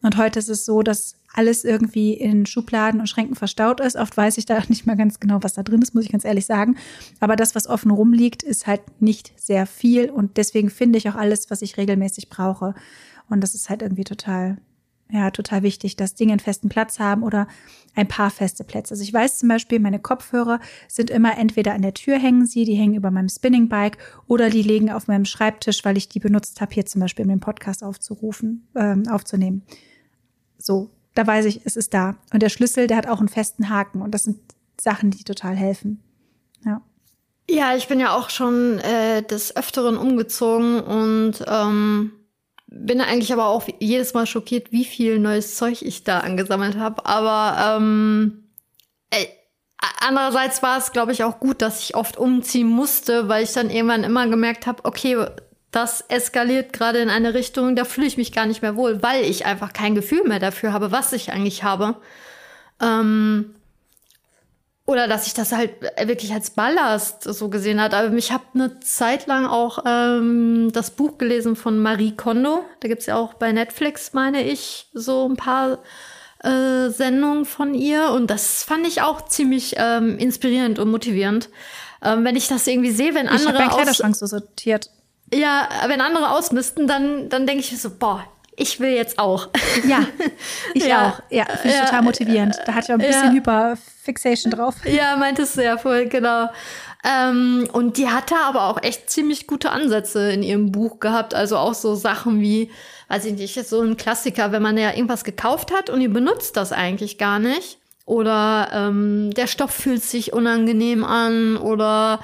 und heute ist es so, dass alles irgendwie in Schubladen und Schränken verstaut ist. Oft weiß ich da nicht mal ganz genau, was da drin ist, muss ich ganz ehrlich sagen. Aber das, was offen rumliegt, ist halt nicht sehr viel und deswegen finde ich auch alles, was ich regelmäßig brauche. Und das ist halt irgendwie total ja, total wichtig, dass Dinge einen festen Platz haben oder ein paar feste Plätze. Also ich weiß zum Beispiel, meine Kopfhörer sind immer entweder an der Tür hängen sie, die hängen über meinem Spinning Bike oder die liegen auf meinem Schreibtisch, weil ich die benutzt habe, hier zum Beispiel um den Podcast aufzurufen, ähm, aufzunehmen. So, da weiß ich, es ist da. Und der Schlüssel, der hat auch einen festen Haken und das sind Sachen, die total helfen. Ja. Ja, ich bin ja auch schon äh, des Öfteren umgezogen und ähm bin eigentlich aber auch jedes Mal schockiert, wie viel neues Zeug ich da angesammelt habe. Aber ähm, ey, andererseits war es, glaube ich, auch gut, dass ich oft umziehen musste, weil ich dann irgendwann immer gemerkt habe, okay, das eskaliert gerade in eine Richtung, da fühle ich mich gar nicht mehr wohl, weil ich einfach kein Gefühl mehr dafür habe, was ich eigentlich habe. Ähm, oder dass ich das halt wirklich als Ballast so gesehen hat. Aber ich habe eine Zeit lang auch ähm, das Buch gelesen von Marie Kondo. Da gibt's ja auch bei Netflix, meine ich, so ein paar äh, Sendungen von ihr. Und das fand ich auch ziemlich ähm, inspirierend und motivierend. Ähm, wenn ich das irgendwie sehe, wenn andere. Ich habe Kleiderschrank so sortiert. Ja, wenn andere ausmisten, dann, dann denke ich mir so, boah, ich will jetzt auch. Ja, ich ja. auch. Ja, finde ich ja. total motivierend. Da hatte ich auch ein bisschen ja. Hyperfixation drauf. Ja, meintest du ja voll, genau. Ähm, und die hatte aber auch echt ziemlich gute Ansätze in ihrem Buch gehabt. Also auch so Sachen wie, weiß ich nicht, so ein Klassiker, wenn man ja irgendwas gekauft hat und ihr benutzt das eigentlich gar nicht. Oder ähm, der Stoff fühlt sich unangenehm an oder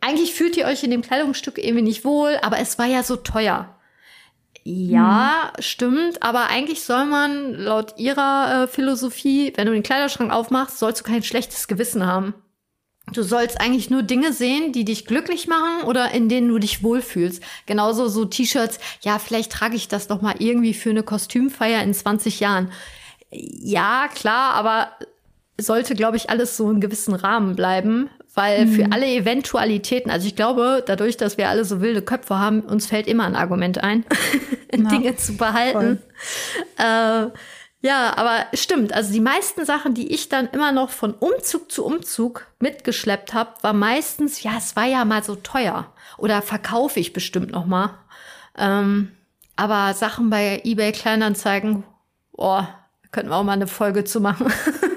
eigentlich fühlt ihr euch in dem Kleidungsstück irgendwie nicht wohl, aber es war ja so teuer. Ja, hm. stimmt, aber eigentlich soll man laut ihrer äh, Philosophie, wenn du den Kleiderschrank aufmachst, sollst du kein schlechtes Gewissen haben. Du sollst eigentlich nur Dinge sehen, die dich glücklich machen oder in denen du dich wohlfühlst. Genauso so T-Shirts, ja, vielleicht trage ich das noch mal irgendwie für eine Kostümfeier in 20 Jahren. Ja, klar, aber sollte, glaube ich, alles so in gewissen Rahmen bleiben, weil mhm. für alle Eventualitäten, also ich glaube, dadurch, dass wir alle so wilde Köpfe haben, uns fällt immer ein Argument ein, ja, Dinge zu behalten. Äh, ja, aber stimmt. Also die meisten Sachen, die ich dann immer noch von Umzug zu Umzug mitgeschleppt habe, war meistens, ja, es war ja mal so teuer. Oder verkaufe ich bestimmt noch mal. Ähm, aber Sachen bei eBay Kleinanzeigen, boah, könnten wir auch mal eine Folge zu machen.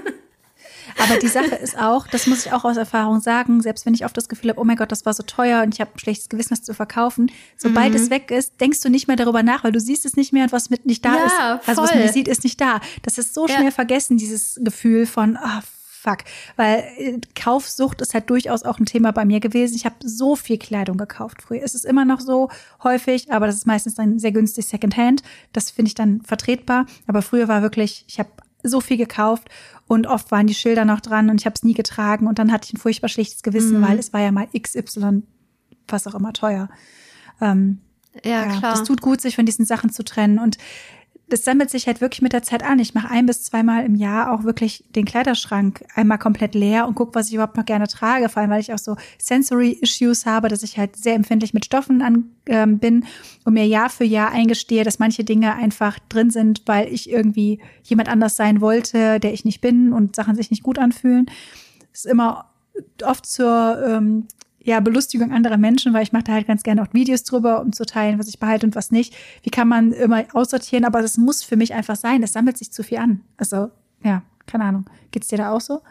Aber die Sache ist auch, das muss ich auch aus Erfahrung sagen, selbst wenn ich oft das Gefühl habe, oh mein Gott, das war so teuer und ich habe ein schlechtes Gewissen, das zu verkaufen, sobald mhm. es weg ist, denkst du nicht mehr darüber nach, weil du siehst es nicht mehr und was mit nicht da ja, ist, also voll. was man nicht sieht, ist nicht da. Das ist so schnell ja. vergessen, dieses Gefühl von, ah, oh, fuck. Weil äh, Kaufsucht ist halt durchaus auch ein Thema bei mir gewesen. Ich habe so viel Kleidung gekauft früher. Es ist immer noch so häufig, aber das ist meistens dann sehr günstig Secondhand. Das finde ich dann vertretbar. Aber früher war wirklich, ich habe so viel gekauft und oft waren die Schilder noch dran und ich habe es nie getragen und dann hatte ich ein furchtbar schlechtes Gewissen, mhm. weil es war ja mal XY, was auch immer teuer. Ähm, ja, ja, klar. Das tut gut, sich von diesen Sachen zu trennen und das sammelt sich halt wirklich mit der Zeit an. Ich mache ein bis zweimal im Jahr auch wirklich den Kleiderschrank einmal komplett leer und gucke, was ich überhaupt noch gerne trage. Vor allem, weil ich auch so Sensory Issues habe, dass ich halt sehr empfindlich mit Stoffen an, ähm, bin und mir Jahr für Jahr eingestehe, dass manche Dinge einfach drin sind, weil ich irgendwie jemand anders sein wollte, der ich nicht bin und Sachen sich nicht gut anfühlen. Das ist immer oft zur ähm, ja, Belustigung anderer Menschen, weil ich mache da halt ganz gerne auch Videos drüber, um zu teilen, was ich behalte und was nicht. Wie kann man immer aussortieren, aber das muss für mich einfach sein. Es sammelt sich zu viel an. Also, ja, keine Ahnung. Geht's dir da auch so?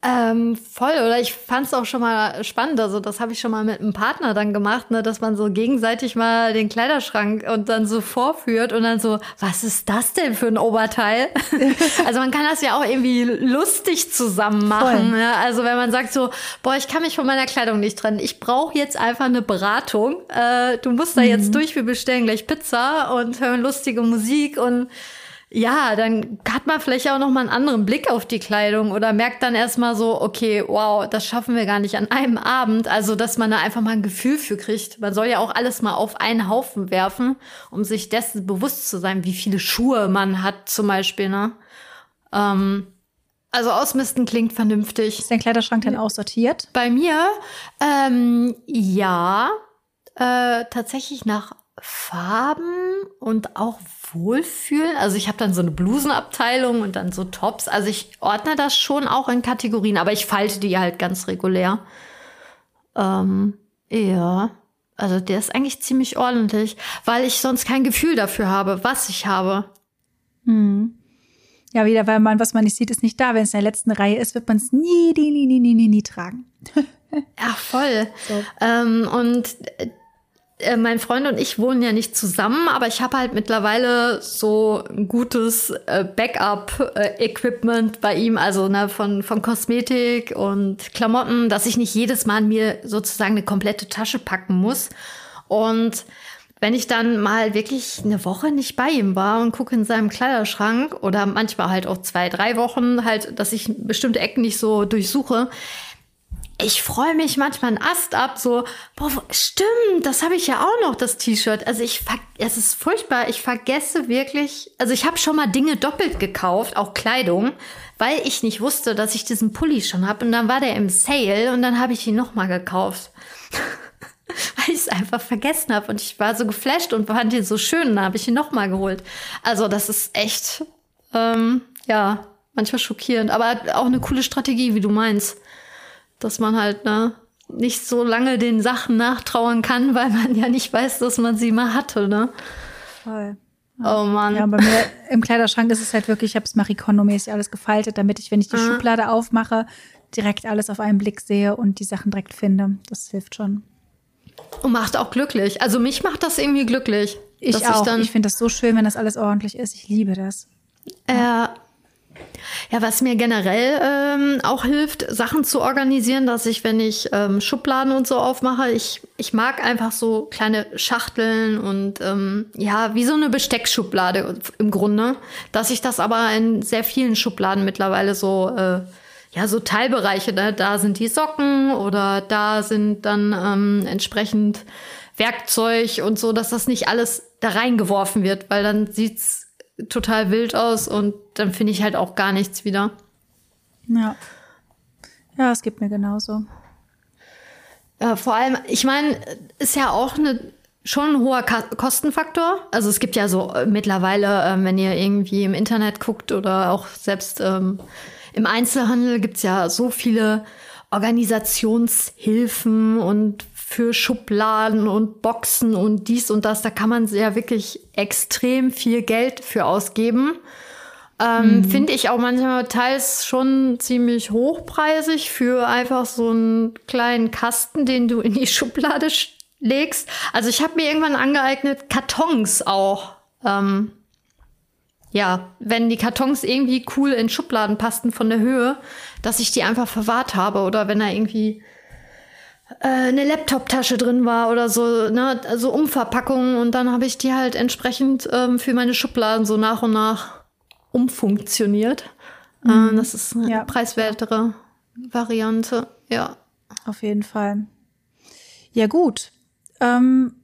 Ähm, voll, oder ich fand es auch schon mal spannend. Also, das habe ich schon mal mit einem Partner dann gemacht, ne, dass man so gegenseitig mal den Kleiderschrank und dann so vorführt und dann so, was ist das denn für ein Oberteil? also man kann das ja auch irgendwie lustig zusammen machen. Ne? Also wenn man sagt so, boah, ich kann mich von meiner Kleidung nicht trennen, ich brauche jetzt einfach eine Beratung. Äh, du musst da mhm. jetzt durch, wir bestellen gleich Pizza und hören lustige Musik und ja, dann hat man vielleicht auch noch mal einen anderen Blick auf die Kleidung oder merkt dann erstmal so, okay, wow, das schaffen wir gar nicht an einem Abend. Also, dass man da einfach mal ein Gefühl für kriegt. Man soll ja auch alles mal auf einen Haufen werfen, um sich dessen bewusst zu sein, wie viele Schuhe man hat, zum Beispiel, ne? Ähm, also ausmisten klingt vernünftig. Ist dein Kleiderschrank denn auch sortiert? Bei mir, ähm, ja, äh, tatsächlich nach Farben und auch Wohlfühlen. Also ich habe dann so eine Blusenabteilung und dann so Tops. Also ich ordne das schon auch in Kategorien, aber ich falte die halt ganz regulär. Ähm, ja, also der ist eigentlich ziemlich ordentlich, weil ich sonst kein Gefühl dafür habe, was ich habe. Hm. Ja, wieder, weil man, was man nicht sieht, ist nicht da. Wenn es in der letzten Reihe ist, wird man es nie, nie, nie, nie, nie, nie tragen. ja, voll. So. Ähm, und äh, mein Freund und ich wohnen ja nicht zusammen, aber ich habe halt mittlerweile so ein gutes äh, Backup-Equipment äh, bei ihm, also ne, von, von Kosmetik und Klamotten, dass ich nicht jedes Mal mir sozusagen eine komplette Tasche packen muss. Und wenn ich dann mal wirklich eine Woche nicht bei ihm war und gucke in seinem Kleiderschrank oder manchmal halt auch zwei, drei Wochen halt, dass ich bestimmte Ecken nicht so durchsuche, ich freue mich manchmal einen Ast ab, so, boah, stimmt, das habe ich ja auch noch, das T-Shirt. Also ich, es ist furchtbar, ich vergesse wirklich, also ich habe schon mal Dinge doppelt gekauft, auch Kleidung, weil ich nicht wusste, dass ich diesen Pulli schon habe. Und dann war der im Sale und dann habe ich ihn nochmal gekauft. weil ich es einfach vergessen habe. Und ich war so geflasht und fand ihn so schön, dann habe ich ihn nochmal geholt. Also das ist echt, ähm, ja, manchmal schockierend, aber auch eine coole Strategie, wie du meinst dass man halt ne, nicht so lange den Sachen nachtrauern kann, weil man ja nicht weiß, dass man sie mal hatte, ne? Voll. Oh Mann. Ja, bei mir im Kleiderschrank ist es halt wirklich, ich habe es Marikono-mäßig alles gefaltet, damit ich, wenn ich die mhm. Schublade aufmache, direkt alles auf einen Blick sehe und die Sachen direkt finde. Das hilft schon. Und macht auch glücklich. Also mich macht das irgendwie glücklich. Ich auch. Ich, ich finde das so schön, wenn das alles ordentlich ist. Ich liebe das. Ja, ja, was mir generell ähm, auch hilft, Sachen zu organisieren, dass ich, wenn ich ähm, Schubladen und so aufmache, ich, ich mag einfach so kleine Schachteln und ähm, ja, wie so eine Besteckschublade im Grunde, dass ich das aber in sehr vielen Schubladen mittlerweile so, äh, ja, so Teilbereiche, ne? da sind die Socken oder da sind dann ähm, entsprechend Werkzeug und so, dass das nicht alles da reingeworfen wird, weil dann sieht's total wild aus und dann finde ich halt auch gar nichts wieder. Ja. Ja, es gibt mir genauso. Ja, vor allem, ich meine, ist ja auch eine schon ein hoher Kostenfaktor. Also es gibt ja so äh, mittlerweile, äh, wenn ihr irgendwie im Internet guckt oder auch selbst ähm, im Einzelhandel gibt's ja so viele Organisationshilfen und für Schubladen und Boxen und dies und das. Da kann man ja wirklich extrem viel Geld für ausgeben. Ähm, mhm. Finde ich auch manchmal teils schon ziemlich hochpreisig für einfach so einen kleinen Kasten, den du in die Schublade legst. Also ich habe mir irgendwann angeeignet, Kartons auch. Ähm, ja, wenn die Kartons irgendwie cool in Schubladen passten von der Höhe, dass ich die einfach verwahrt habe oder wenn da irgendwie eine Laptoptasche drin war oder so, ne, also Umverpackungen und dann habe ich die halt entsprechend ähm, für meine Schubladen so nach und nach umfunktioniert. Äh, mhm. Äh, das ist eine ja. preiswertere Variante, ja. Auf jeden Fall. Ja, gut. Ähm,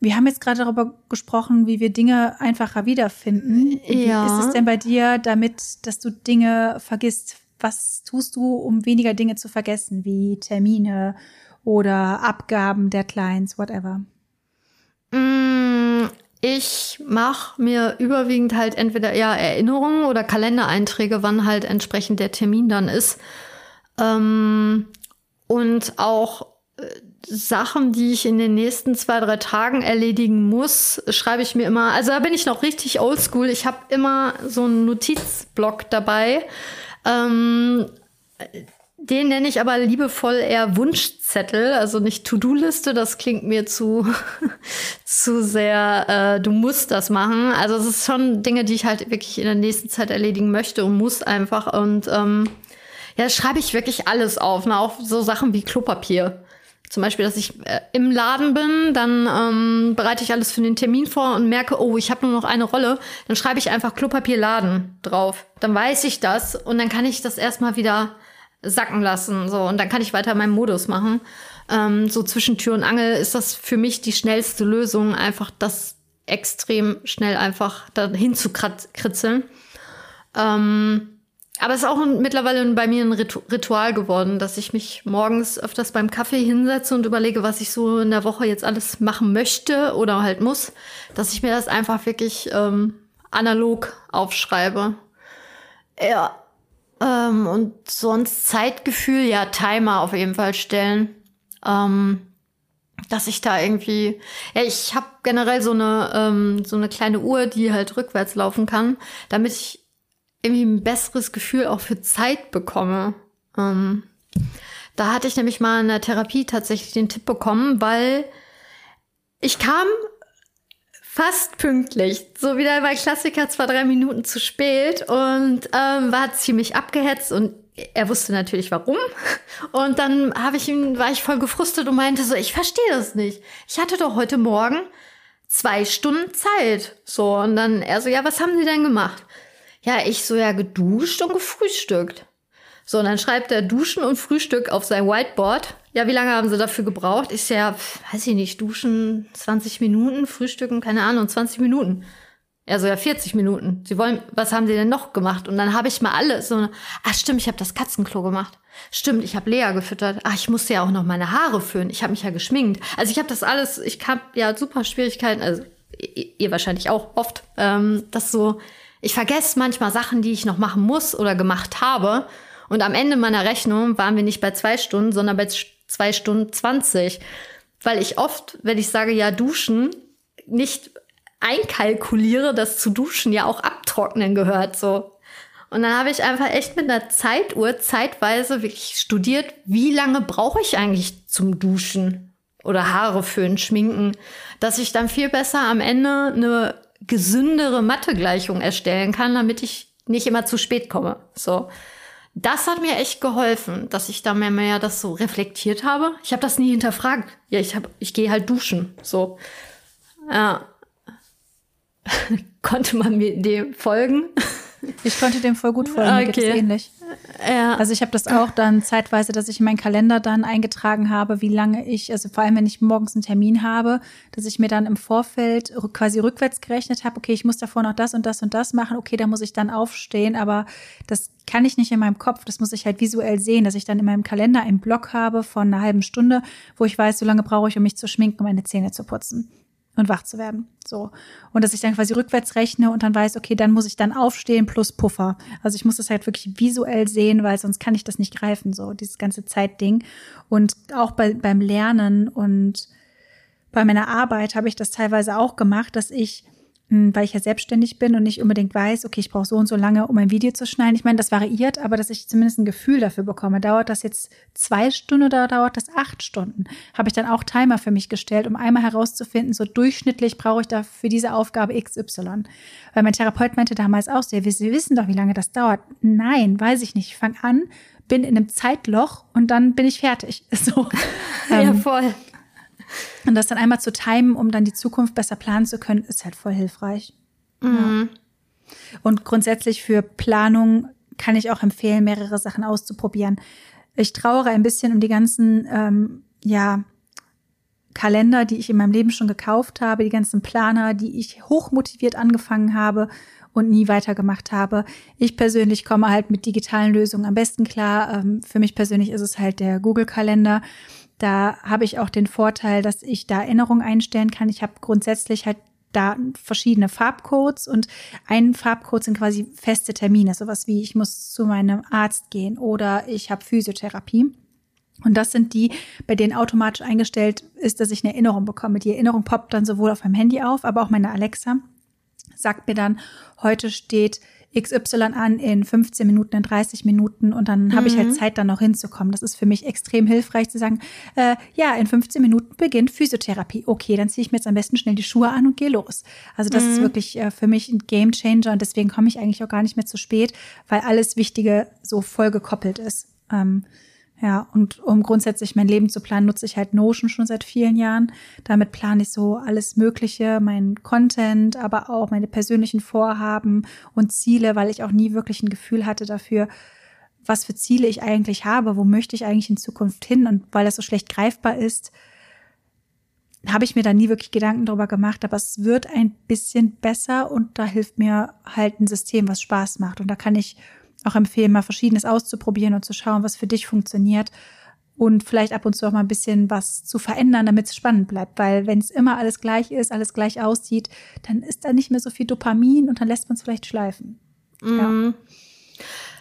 wir haben jetzt gerade darüber gesprochen, wie wir Dinge einfacher wiederfinden. Wie ja. ist es denn bei dir damit, dass du Dinge vergisst? Was tust du, um weniger Dinge zu vergessen, wie Termine oder Abgaben, Deadlines, whatever? Mm, ich mache mir überwiegend halt entweder eher Erinnerungen oder Kalendereinträge, wann halt entsprechend der Termin dann ist. Ähm, und auch äh, Sachen, die ich in den nächsten zwei, drei Tagen erledigen muss, schreibe ich mir immer. Also da bin ich noch richtig oldschool. Ich habe immer so einen Notizblock dabei. Ähm, den nenne ich aber liebevoll eher Wunschzettel, also nicht To-Do-Liste. Das klingt mir zu, zu sehr, äh, du musst das machen. Also es ist schon Dinge, die ich halt wirklich in der nächsten Zeit erledigen möchte und muss einfach. Und ähm, ja, schreibe ich wirklich alles auf. Ne? Auch so Sachen wie Klopapier. Zum Beispiel, dass ich äh, im Laden bin, dann ähm, bereite ich alles für den Termin vor und merke, oh, ich habe nur noch eine Rolle. Dann schreibe ich einfach Klopapier Laden drauf. Dann weiß ich das und dann kann ich das erstmal wieder sacken lassen. So, und dann kann ich weiter meinen Modus machen. Ähm, so zwischen Tür und Angel ist das für mich die schnellste Lösung, einfach das extrem schnell einfach dahin zu kritzeln. Ähm, aber es ist auch mittlerweile bei mir ein Ritual geworden, dass ich mich morgens öfters beim Kaffee hinsetze und überlege, was ich so in der Woche jetzt alles machen möchte oder halt muss, dass ich mir das einfach wirklich ähm, analog aufschreibe. Ja. Ähm, und sonst Zeitgefühl, ja, Timer auf jeden Fall stellen. Ähm, dass ich da irgendwie, ja, ich habe generell so eine ähm, so eine kleine Uhr, die halt rückwärts laufen kann, damit ich irgendwie ein besseres Gefühl auch für Zeit bekomme. Ähm, da hatte ich nämlich mal in der Therapie tatsächlich den Tipp bekommen, weil ich kam fast pünktlich. So wieder bei Klassiker zwei, drei Minuten zu spät und ähm, war ziemlich abgehetzt und er wusste natürlich warum. Und dann habe ich ihn, war ich voll gefrustet und meinte so, ich verstehe das nicht. Ich hatte doch heute Morgen zwei Stunden Zeit. So, und dann er so, ja, was haben Sie denn gemacht? Ja, ich so ja geduscht und gefrühstückt. So, und dann schreibt er Duschen und Frühstück auf sein Whiteboard. Ja, wie lange haben sie dafür gebraucht? Ich ja, weiß ich nicht, duschen 20 Minuten, frühstücken, keine Ahnung, 20 Minuten. Er so, ja, 40 Minuten. Sie wollen, was haben sie denn noch gemacht? Und dann habe ich mal alles so, ach stimmt, ich habe das Katzenklo gemacht. Stimmt, ich habe Lea gefüttert. Ach, ich musste ja auch noch meine Haare föhnen. Ich habe mich ja geschminkt. Also ich habe das alles, ich habe ja super Schwierigkeiten, also ihr wahrscheinlich auch oft, ähm, das so ich vergesse manchmal Sachen, die ich noch machen muss oder gemacht habe. Und am Ende meiner Rechnung waren wir nicht bei zwei Stunden, sondern bei zwei Stunden zwanzig. Weil ich oft, wenn ich sage, ja, duschen, nicht einkalkuliere, dass zu duschen ja auch abtrocknen gehört, so. Und dann habe ich einfach echt mit einer Zeituhr zeitweise wirklich studiert, wie lange brauche ich eigentlich zum Duschen oder Haare föhnen, schminken, dass ich dann viel besser am Ende eine gesündere Mathegleichung erstellen kann, damit ich nicht immer zu spät komme. So. Das hat mir echt geholfen, dass ich da mehr, mehr das so reflektiert habe. Ich habe das nie hinterfragt. Ja, ich hab, ich gehe halt duschen. So. Ja. Konnte man mir dem folgen? Ich konnte dem voll gut folgen. Okay. Mir ähnlich. Ja. Also ich habe das auch dann zeitweise, dass ich in meinen Kalender dann eingetragen habe, wie lange ich, also vor allem wenn ich morgens einen Termin habe, dass ich mir dann im Vorfeld quasi rückwärts gerechnet habe, okay, ich muss davor noch das und das und das machen, okay, da muss ich dann aufstehen, aber das kann ich nicht in meinem Kopf, das muss ich halt visuell sehen, dass ich dann in meinem Kalender einen Block habe von einer halben Stunde, wo ich weiß, so lange brauche ich, um mich zu schminken, um meine Zähne zu putzen und wach zu werden. So. Und dass ich dann quasi rückwärts rechne und dann weiß, okay, dann muss ich dann aufstehen plus Puffer. Also ich muss das halt wirklich visuell sehen, weil sonst kann ich das nicht greifen, so dieses ganze Zeitding. Und auch bei, beim Lernen und bei meiner Arbeit habe ich das teilweise auch gemacht, dass ich weil ich ja selbstständig bin und nicht unbedingt weiß, okay, ich brauche so und so lange, um ein Video zu schneiden. Ich meine, das variiert, aber dass ich zumindest ein Gefühl dafür bekomme. Dauert das jetzt zwei Stunden oder dauert das acht Stunden? Habe ich dann auch Timer für mich gestellt, um einmal herauszufinden, so durchschnittlich brauche ich da für diese Aufgabe XY. Weil mein Therapeut meinte damals auch so, ja, Sie wissen doch, wie lange das dauert. Nein, weiß ich nicht. Ich fange an, bin in einem Zeitloch und dann bin ich fertig. So. ja, ähm, voll. Und das dann einmal zu timen, um dann die Zukunft besser planen zu können, ist halt voll hilfreich. Mhm. Ja. Und grundsätzlich für Planung kann ich auch empfehlen, mehrere Sachen auszuprobieren. Ich trauere ein bisschen um die ganzen, ähm, ja, Kalender, die ich in meinem Leben schon gekauft habe, die ganzen Planer, die ich hochmotiviert angefangen habe und nie weitergemacht habe. Ich persönlich komme halt mit digitalen Lösungen am besten klar. Ähm, für mich persönlich ist es halt der Google-Kalender. Da habe ich auch den Vorteil, dass ich da Erinnerungen einstellen kann. Ich habe grundsätzlich halt da verschiedene Farbcodes und ein Farbcode sind quasi feste Termine, sowas wie ich muss zu meinem Arzt gehen oder ich habe Physiotherapie. Und das sind die, bei denen automatisch eingestellt ist, dass ich eine Erinnerung bekomme. Die Erinnerung poppt dann sowohl auf meinem Handy auf, aber auch meine Alexa sagt mir dann, heute steht XY an in 15 Minuten, in 30 Minuten und dann habe ich halt mhm. Zeit, dann noch hinzukommen. Das ist für mich extrem hilfreich zu sagen, äh, ja, in 15 Minuten beginnt Physiotherapie. Okay, dann ziehe ich mir jetzt am besten schnell die Schuhe an und gehe los. Also das mhm. ist wirklich äh, für mich ein Game Changer und deswegen komme ich eigentlich auch gar nicht mehr zu spät, weil alles Wichtige so voll gekoppelt ist. Ähm, ja, und um grundsätzlich mein Leben zu planen, nutze ich halt Notion schon seit vielen Jahren. Damit plane ich so alles Mögliche, meinen Content, aber auch meine persönlichen Vorhaben und Ziele, weil ich auch nie wirklich ein Gefühl hatte dafür, was für Ziele ich eigentlich habe, wo möchte ich eigentlich in Zukunft hin? Und weil das so schlecht greifbar ist, habe ich mir da nie wirklich Gedanken drüber gemacht, aber es wird ein bisschen besser und da hilft mir halt ein System, was Spaß macht. Und da kann ich auch empfehlen, mal Verschiedenes auszuprobieren und zu schauen, was für dich funktioniert und vielleicht ab und zu auch mal ein bisschen was zu verändern, damit es spannend bleibt. Weil wenn es immer alles gleich ist, alles gleich aussieht, dann ist da nicht mehr so viel Dopamin und dann lässt man es vielleicht schleifen. Mhm.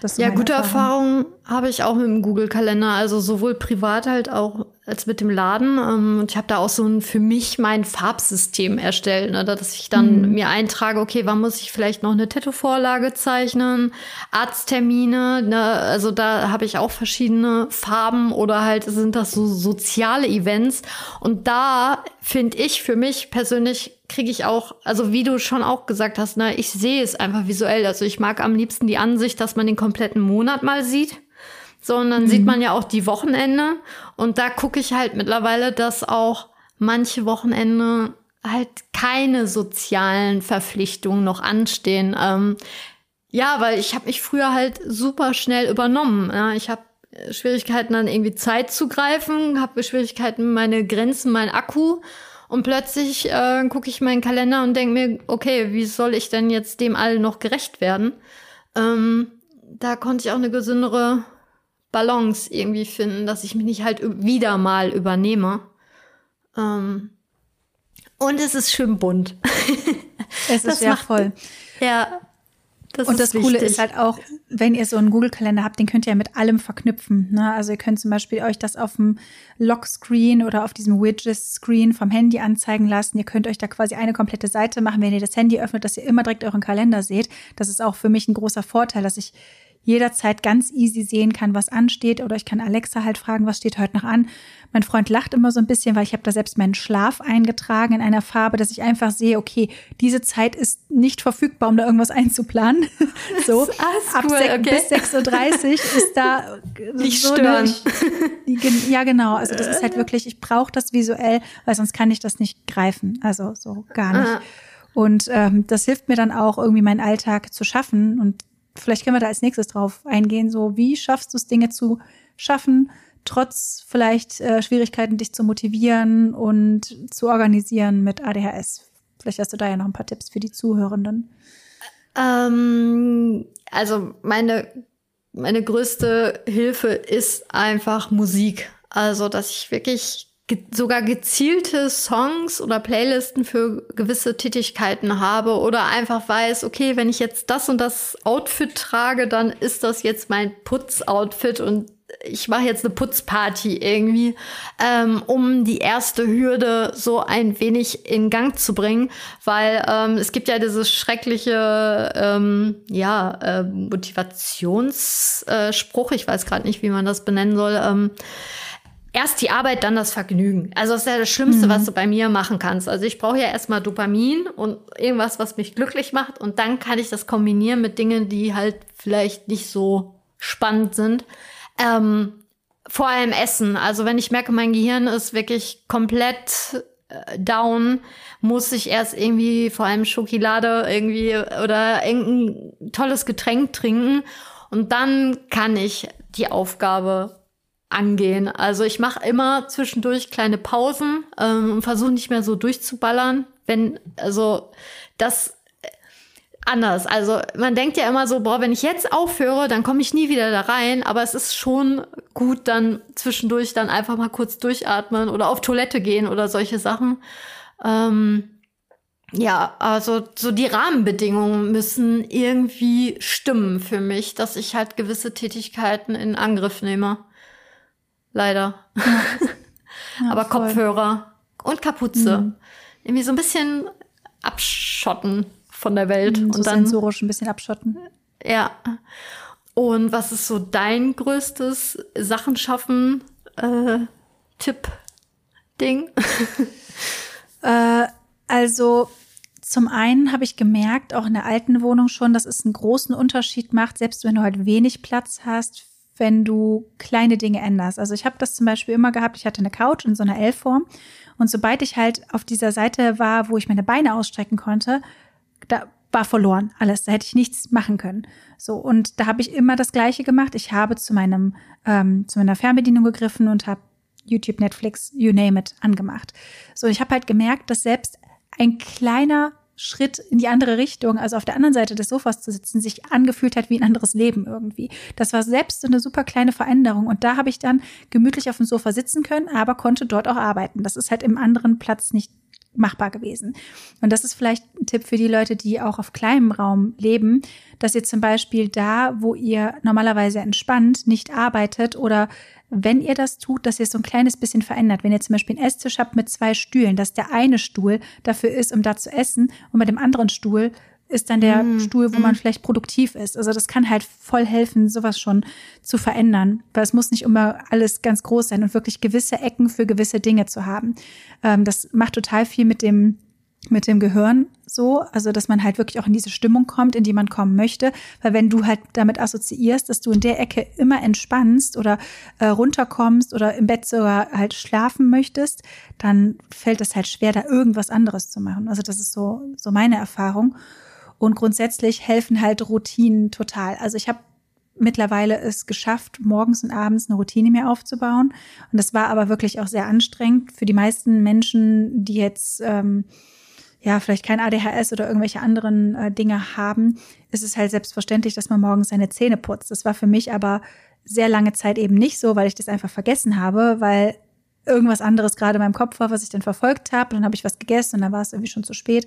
Ja, ja gute Erfahrungen Erfahrung habe ich auch mit dem Google-Kalender, also sowohl privat halt auch als mit dem Laden. Ähm, und ich habe da auch so ein für mich mein Farbsystem erstellt, ne, dass ich dann mhm. mir eintrage, okay, wann muss ich vielleicht noch eine Tattoo-Vorlage zeichnen, Arzttermine, ne, also da habe ich auch verschiedene Farben oder halt sind das so soziale Events. Und da finde ich für mich persönlich kriege ich auch, also wie du schon auch gesagt hast, ne, ich sehe es einfach visuell. Also ich mag am liebsten die Ansicht, dass man den kompletten Monat mal sieht sondern mhm. sieht man ja auch die Wochenende. Und da gucke ich halt mittlerweile, dass auch manche Wochenende halt keine sozialen Verpflichtungen noch anstehen. Ähm, ja, weil ich habe mich früher halt super schnell übernommen. Ja, ich habe Schwierigkeiten dann irgendwie Zeit zu greifen, habe Schwierigkeiten meine Grenzen, mein Akku und plötzlich äh, gucke ich meinen Kalender und denke mir, okay, wie soll ich denn jetzt dem allen noch gerecht werden? Ähm, da konnte ich auch eine gesündere Balance irgendwie finden, dass ich mich nicht halt wieder mal übernehme. Ähm und es ist schön bunt. Es ist ja voll. Ja. Das und das Coole ist halt auch, wenn ihr so einen Google-Kalender habt, den könnt ihr ja mit allem verknüpfen. Ne? Also ihr könnt zum Beispiel euch das auf dem Lockscreen oder auf diesem Widget-Screen vom Handy anzeigen lassen. Ihr könnt euch da quasi eine komplette Seite machen, wenn ihr das Handy öffnet, dass ihr immer direkt euren Kalender seht. Das ist auch für mich ein großer Vorteil, dass ich jederzeit ganz easy sehen kann, was ansteht. Oder ich kann Alexa halt fragen, was steht heute noch an. Mein Freund lacht immer so ein bisschen, weil ich habe da selbst meinen Schlaf eingetragen in einer Farbe, dass ich einfach sehe, okay, diese Zeit ist nicht verfügbar, um da irgendwas einzuplanen. so, ab cool, okay. bis 6.30 Uhr ist da nicht so stören. Eine, ja, genau. Also das ist halt wirklich, ich brauche das visuell, weil sonst kann ich das nicht greifen. Also so gar nicht. Ah. Und ähm, das hilft mir dann auch, irgendwie meinen Alltag zu schaffen. Und vielleicht können wir da als nächstes drauf eingehen. So, wie schaffst du es, Dinge zu schaffen, trotz vielleicht äh, Schwierigkeiten, dich zu motivieren und zu organisieren mit ADHS? Vielleicht hast du da ja noch ein paar Tipps für die Zuhörenden. Ähm, also meine, meine größte Hilfe ist einfach Musik. Also, dass ich wirklich ge sogar gezielte Songs oder Playlisten für gewisse Tätigkeiten habe oder einfach weiß, okay, wenn ich jetzt das und das Outfit trage, dann ist das jetzt mein Putzoutfit und ich mache jetzt eine Putzparty irgendwie, ähm, um die erste Hürde so ein wenig in Gang zu bringen, weil ähm, es gibt ja dieses schreckliche, ähm, ja, äh, Motivationsspruch, äh, ich weiß gerade nicht, wie man das benennen soll. Ähm, erst die Arbeit, dann das Vergnügen. Also das ist ja das Schlimmste, mhm. was du bei mir machen kannst. Also ich brauche ja erstmal Dopamin und irgendwas, was mich glücklich macht. Und dann kann ich das kombinieren mit Dingen, die halt vielleicht nicht so spannend sind. Ähm, vor allem Essen. Also wenn ich merke, mein Gehirn ist wirklich komplett äh, down, muss ich erst irgendwie vor allem Schokolade irgendwie oder irgendein tolles Getränk trinken. Und dann kann ich die Aufgabe angehen. Also ich mache immer zwischendurch kleine Pausen ähm, und versuche nicht mehr so durchzuballern. Wenn, also das äh, anders. Also man denkt ja immer so, boah, wenn ich jetzt aufhöre, dann komme ich nie wieder da rein. Aber es ist schon gut, dann zwischendurch dann einfach mal kurz durchatmen oder auf Toilette gehen oder solche Sachen. Ähm, ja, also so die Rahmenbedingungen müssen irgendwie stimmen für mich, dass ich halt gewisse Tätigkeiten in Angriff nehme. Leider. Ja. Aber voll. Kopfhörer und Kapuze. Mhm. Irgendwie so ein bisschen abschotten von der Welt. Mhm, so und dann sensorisch ein bisschen abschotten. Ja. Und was ist so dein größtes Sachen schaffen äh, Tipp Ding? äh, also zum einen habe ich gemerkt, auch in der alten Wohnung schon, dass es einen großen Unterschied macht, selbst wenn du halt wenig Platz hast, wenn du kleine Dinge änderst. Also ich habe das zum Beispiel immer gehabt, ich hatte eine Couch in so einer L-Form und sobald ich halt auf dieser Seite war, wo ich meine Beine ausstrecken konnte, da war verloren alles. Da hätte ich nichts machen können. So und da habe ich immer das Gleiche gemacht. Ich habe zu meinem ähm, zu meiner Fernbedienung gegriffen und habe YouTube, Netflix, you name it, angemacht. So ich habe halt gemerkt, dass selbst ein kleiner Schritt in die andere Richtung, also auf der anderen Seite des Sofas zu sitzen, sich angefühlt hat wie ein anderes Leben irgendwie. Das war selbst so eine super kleine Veränderung. Und da habe ich dann gemütlich auf dem Sofa sitzen können, aber konnte dort auch arbeiten. Das ist halt im anderen Platz nicht machbar gewesen. Und das ist vielleicht ein Tipp für die Leute, die auch auf kleinem Raum leben, dass ihr zum Beispiel da, wo ihr normalerweise entspannt, nicht arbeitet oder wenn ihr das tut, dass ihr es so ein kleines bisschen verändert. Wenn ihr zum Beispiel einen Esstisch habt mit zwei Stühlen, dass der eine Stuhl dafür ist, um da zu essen und bei dem anderen Stuhl ist dann der mm, Stuhl, wo mm. man vielleicht produktiv ist. Also das kann halt voll helfen, sowas schon zu verändern, weil es muss nicht immer alles ganz groß sein und wirklich gewisse Ecken für gewisse Dinge zu haben. Ähm, das macht total viel mit dem mit dem Gehirn so, also dass man halt wirklich auch in diese Stimmung kommt, in die man kommen möchte, weil wenn du halt damit assoziierst, dass du in der Ecke immer entspannst oder äh, runterkommst oder im Bett sogar halt schlafen möchtest, dann fällt es halt schwer, da irgendwas anderes zu machen. Also das ist so so meine Erfahrung und grundsätzlich helfen halt Routinen total. Also ich habe mittlerweile es geschafft, morgens und abends eine Routine mir aufzubauen. Und das war aber wirklich auch sehr anstrengend für die meisten Menschen, die jetzt ähm, ja, vielleicht kein ADHS oder irgendwelche anderen äh, Dinge haben, ist es halt selbstverständlich, dass man morgens seine Zähne putzt. Das war für mich aber sehr lange Zeit eben nicht so, weil ich das einfach vergessen habe, weil irgendwas anderes gerade in meinem Kopf war, was ich dann verfolgt habe. Dann habe ich was gegessen und dann war es irgendwie schon zu spät.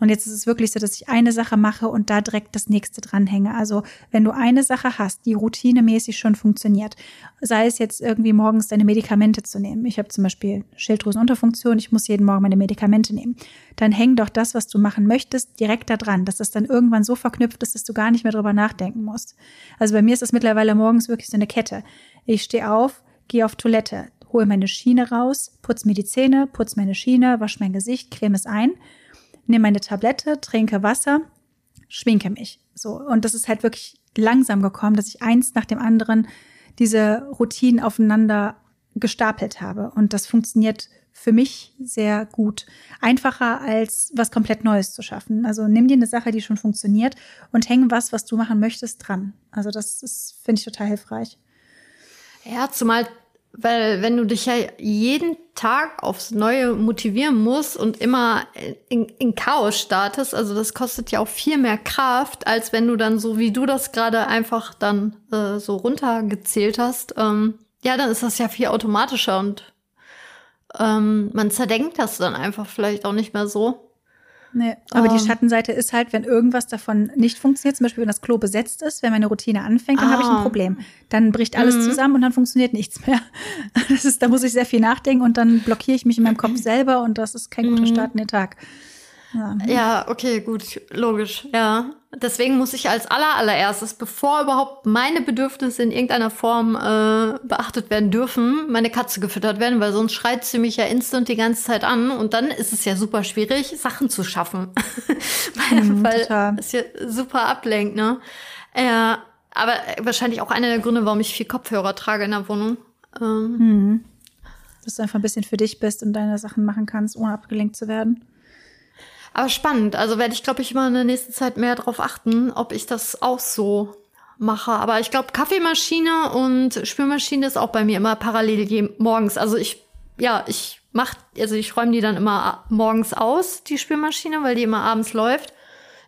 Und jetzt ist es wirklich so, dass ich eine Sache mache und da direkt das nächste dranhänge. Also wenn du eine Sache hast, die routinemäßig schon funktioniert, sei es jetzt irgendwie morgens deine Medikamente zu nehmen. Ich habe zum Beispiel Schilddrüsenunterfunktion, ich muss jeden Morgen meine Medikamente nehmen. Dann häng doch das, was du machen möchtest, direkt da dran, dass das dann irgendwann so verknüpft ist, dass du gar nicht mehr drüber nachdenken musst. Also bei mir ist das mittlerweile morgens wirklich so eine Kette. Ich stehe auf, gehe auf Toilette, hole meine Schiene raus, putze mir die Zähne, putze meine Schiene, wasche mein Gesicht, creme es ein nehme meine Tablette, trinke Wasser, schminke mich. So. Und das ist halt wirklich langsam gekommen, dass ich eins nach dem anderen diese Routinen aufeinander gestapelt habe. Und das funktioniert für mich sehr gut. Einfacher als was komplett Neues zu schaffen. Also nimm dir eine Sache, die schon funktioniert und häng was, was du machen möchtest, dran. Also das ist, finde ich, total hilfreich. Ja, zumal weil wenn du dich ja jeden Tag aufs Neue motivieren musst und immer in, in Chaos startest, also das kostet ja auch viel mehr Kraft, als wenn du dann so wie du das gerade einfach dann äh, so runtergezählt hast. Ähm, ja, dann ist das ja viel automatischer und ähm, man zerdenkt das dann einfach vielleicht auch nicht mehr so. Nee, aber um. die ähm. Schattenseite ist halt, wenn irgendwas davon nicht funktioniert, zum Beispiel wenn das Klo besetzt ist, wenn meine Routine anfängt, dann ah. habe ich ein ah. Problem. Dann bricht alles mhm. zusammen und dann funktioniert nichts mehr. Das ist, da muss ich sehr viel nachdenken und dann blockiere ich mich in meinem Kopf selber und das ist kein guter mhm. Start in den Tag. Ja. ja, okay, gut, logisch, ja. Deswegen muss ich als aller allererstes, bevor überhaupt meine Bedürfnisse in irgendeiner Form äh, beachtet werden dürfen, meine Katze gefüttert werden, weil sonst schreit sie mich ja instant die ganze Zeit an und dann ist es ja super schwierig, Sachen zu schaffen, weil, mhm, weil es ja super ablenkt, ne? Ja, aber wahrscheinlich auch einer der Gründe, warum ich viel Kopfhörer trage in der Wohnung. Ähm. Mhm. Dass du einfach ein bisschen für dich bist und deine Sachen machen kannst, ohne abgelenkt zu werden. Aber spannend. Also werde ich, glaube ich, immer in der nächsten Zeit mehr darauf achten, ob ich das auch so mache. Aber ich glaube, Kaffeemaschine und Spülmaschine ist auch bei mir immer parallel morgens. Also ich, ja, ich mach, also ich räume die dann immer morgens aus, die Spülmaschine, weil die immer abends läuft.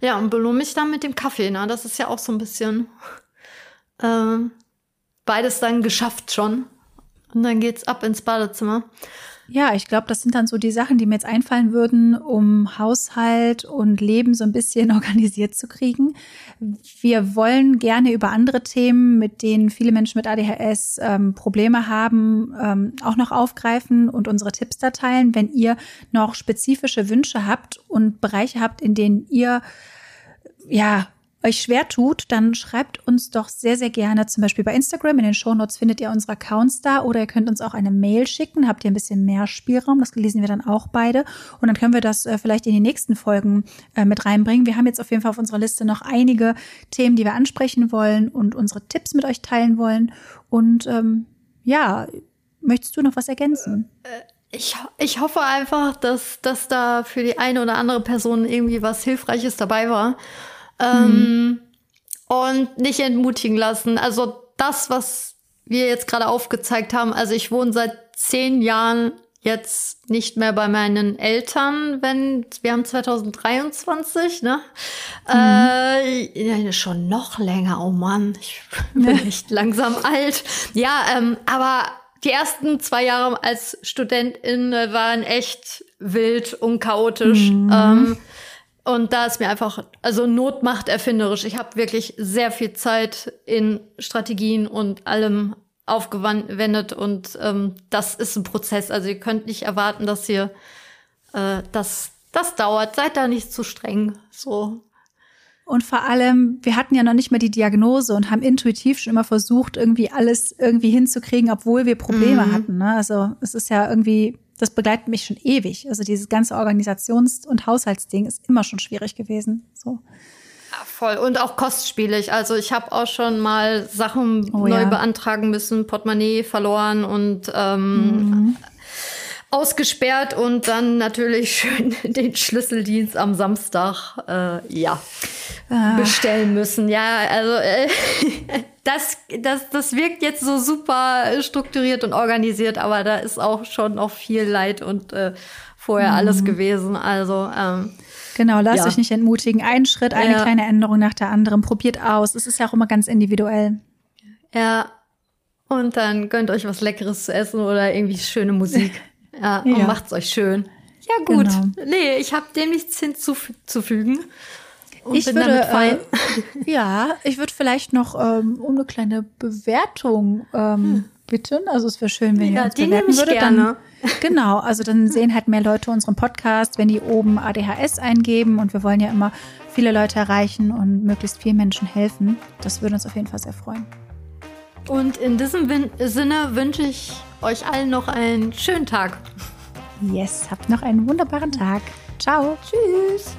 Ja, und belohne mich dann mit dem Kaffee. Ne? Das ist ja auch so ein bisschen äh, beides dann geschafft schon. Und dann geht's ab ins Badezimmer. Ja, ich glaube, das sind dann so die Sachen, die mir jetzt einfallen würden, um Haushalt und Leben so ein bisschen organisiert zu kriegen. Wir wollen gerne über andere Themen, mit denen viele Menschen mit ADHS ähm, Probleme haben, ähm, auch noch aufgreifen und unsere Tipps da teilen. Wenn ihr noch spezifische Wünsche habt und Bereiche habt, in denen ihr ja euch schwer tut, dann schreibt uns doch sehr, sehr gerne zum Beispiel bei Instagram. In den Shownotes findet ihr unsere Accounts da oder ihr könnt uns auch eine Mail schicken. Habt ihr ein bisschen mehr Spielraum? Das lesen wir dann auch beide. Und dann können wir das äh, vielleicht in die nächsten Folgen äh, mit reinbringen. Wir haben jetzt auf jeden Fall auf unserer Liste noch einige Themen, die wir ansprechen wollen und unsere Tipps mit euch teilen wollen. Und ähm, ja, möchtest du noch was ergänzen? Äh, ich, ich hoffe einfach, dass, dass da für die eine oder andere Person irgendwie was Hilfreiches dabei war. Ähm, mhm. Und nicht entmutigen lassen. Also das, was wir jetzt gerade aufgezeigt haben, also ich wohne seit zehn Jahren jetzt nicht mehr bei meinen Eltern, wenn wir haben 2023, ne? Mhm. Äh, schon noch länger, oh Mann, ich bin echt langsam alt. Ja, ähm, aber die ersten zwei Jahre als Studentin waren echt wild und chaotisch. Mhm. Ähm, und da ist mir einfach, also Not macht erfinderisch. Ich habe wirklich sehr viel Zeit in Strategien und allem aufgewendet und ähm, das ist ein Prozess. Also ihr könnt nicht erwarten, dass ihr äh, das, das dauert. Seid da nicht zu streng. So. Und vor allem, wir hatten ja noch nicht mal die Diagnose und haben intuitiv schon immer versucht, irgendwie alles irgendwie hinzukriegen, obwohl wir Probleme mhm. hatten. Ne? Also es ist ja irgendwie das begleitet mich schon ewig. Also dieses ganze Organisations- und Haushaltsding ist immer schon schwierig gewesen. So. Ja, voll. Und auch kostspielig. Also ich habe auch schon mal Sachen oh, neu ja. beantragen müssen, Portemonnaie verloren und ähm, mhm. Ausgesperrt und dann natürlich schön den Schlüsseldienst am Samstag äh, ja ah. bestellen müssen. Ja, also äh, das, das, das wirkt jetzt so super strukturiert und organisiert, aber da ist auch schon noch viel Leid und äh, vorher mhm. alles gewesen. Also ähm, Genau, lasst ja. euch nicht entmutigen. Ein Schritt, eine ja. kleine Änderung nach der anderen. Probiert aus. Es ist ja auch immer ganz individuell. Ja. Und dann gönnt euch was Leckeres zu essen oder irgendwie schöne Musik. Ja, ja. und macht's euch schön. Ja, gut. Genau. Nee, ich habe dem nichts hinzuzufügen. Und ich würde, äh, ja, ich würde vielleicht noch ähm, um eine kleine Bewertung ähm, hm. bitten. Also es wäre schön, wenn ja, ihr uns die bewerten würdet. Gerne. Dann, genau, also dann sehen halt mehr Leute unseren Podcast, wenn die oben ADHS eingeben und wir wollen ja immer viele Leute erreichen und möglichst vielen Menschen helfen. Das würde uns auf jeden Fall sehr freuen. Und in diesem Win Sinne wünsche ich euch allen noch einen schönen Tag. Yes, habt noch einen wunderbaren Tag. Ciao. Tschüss.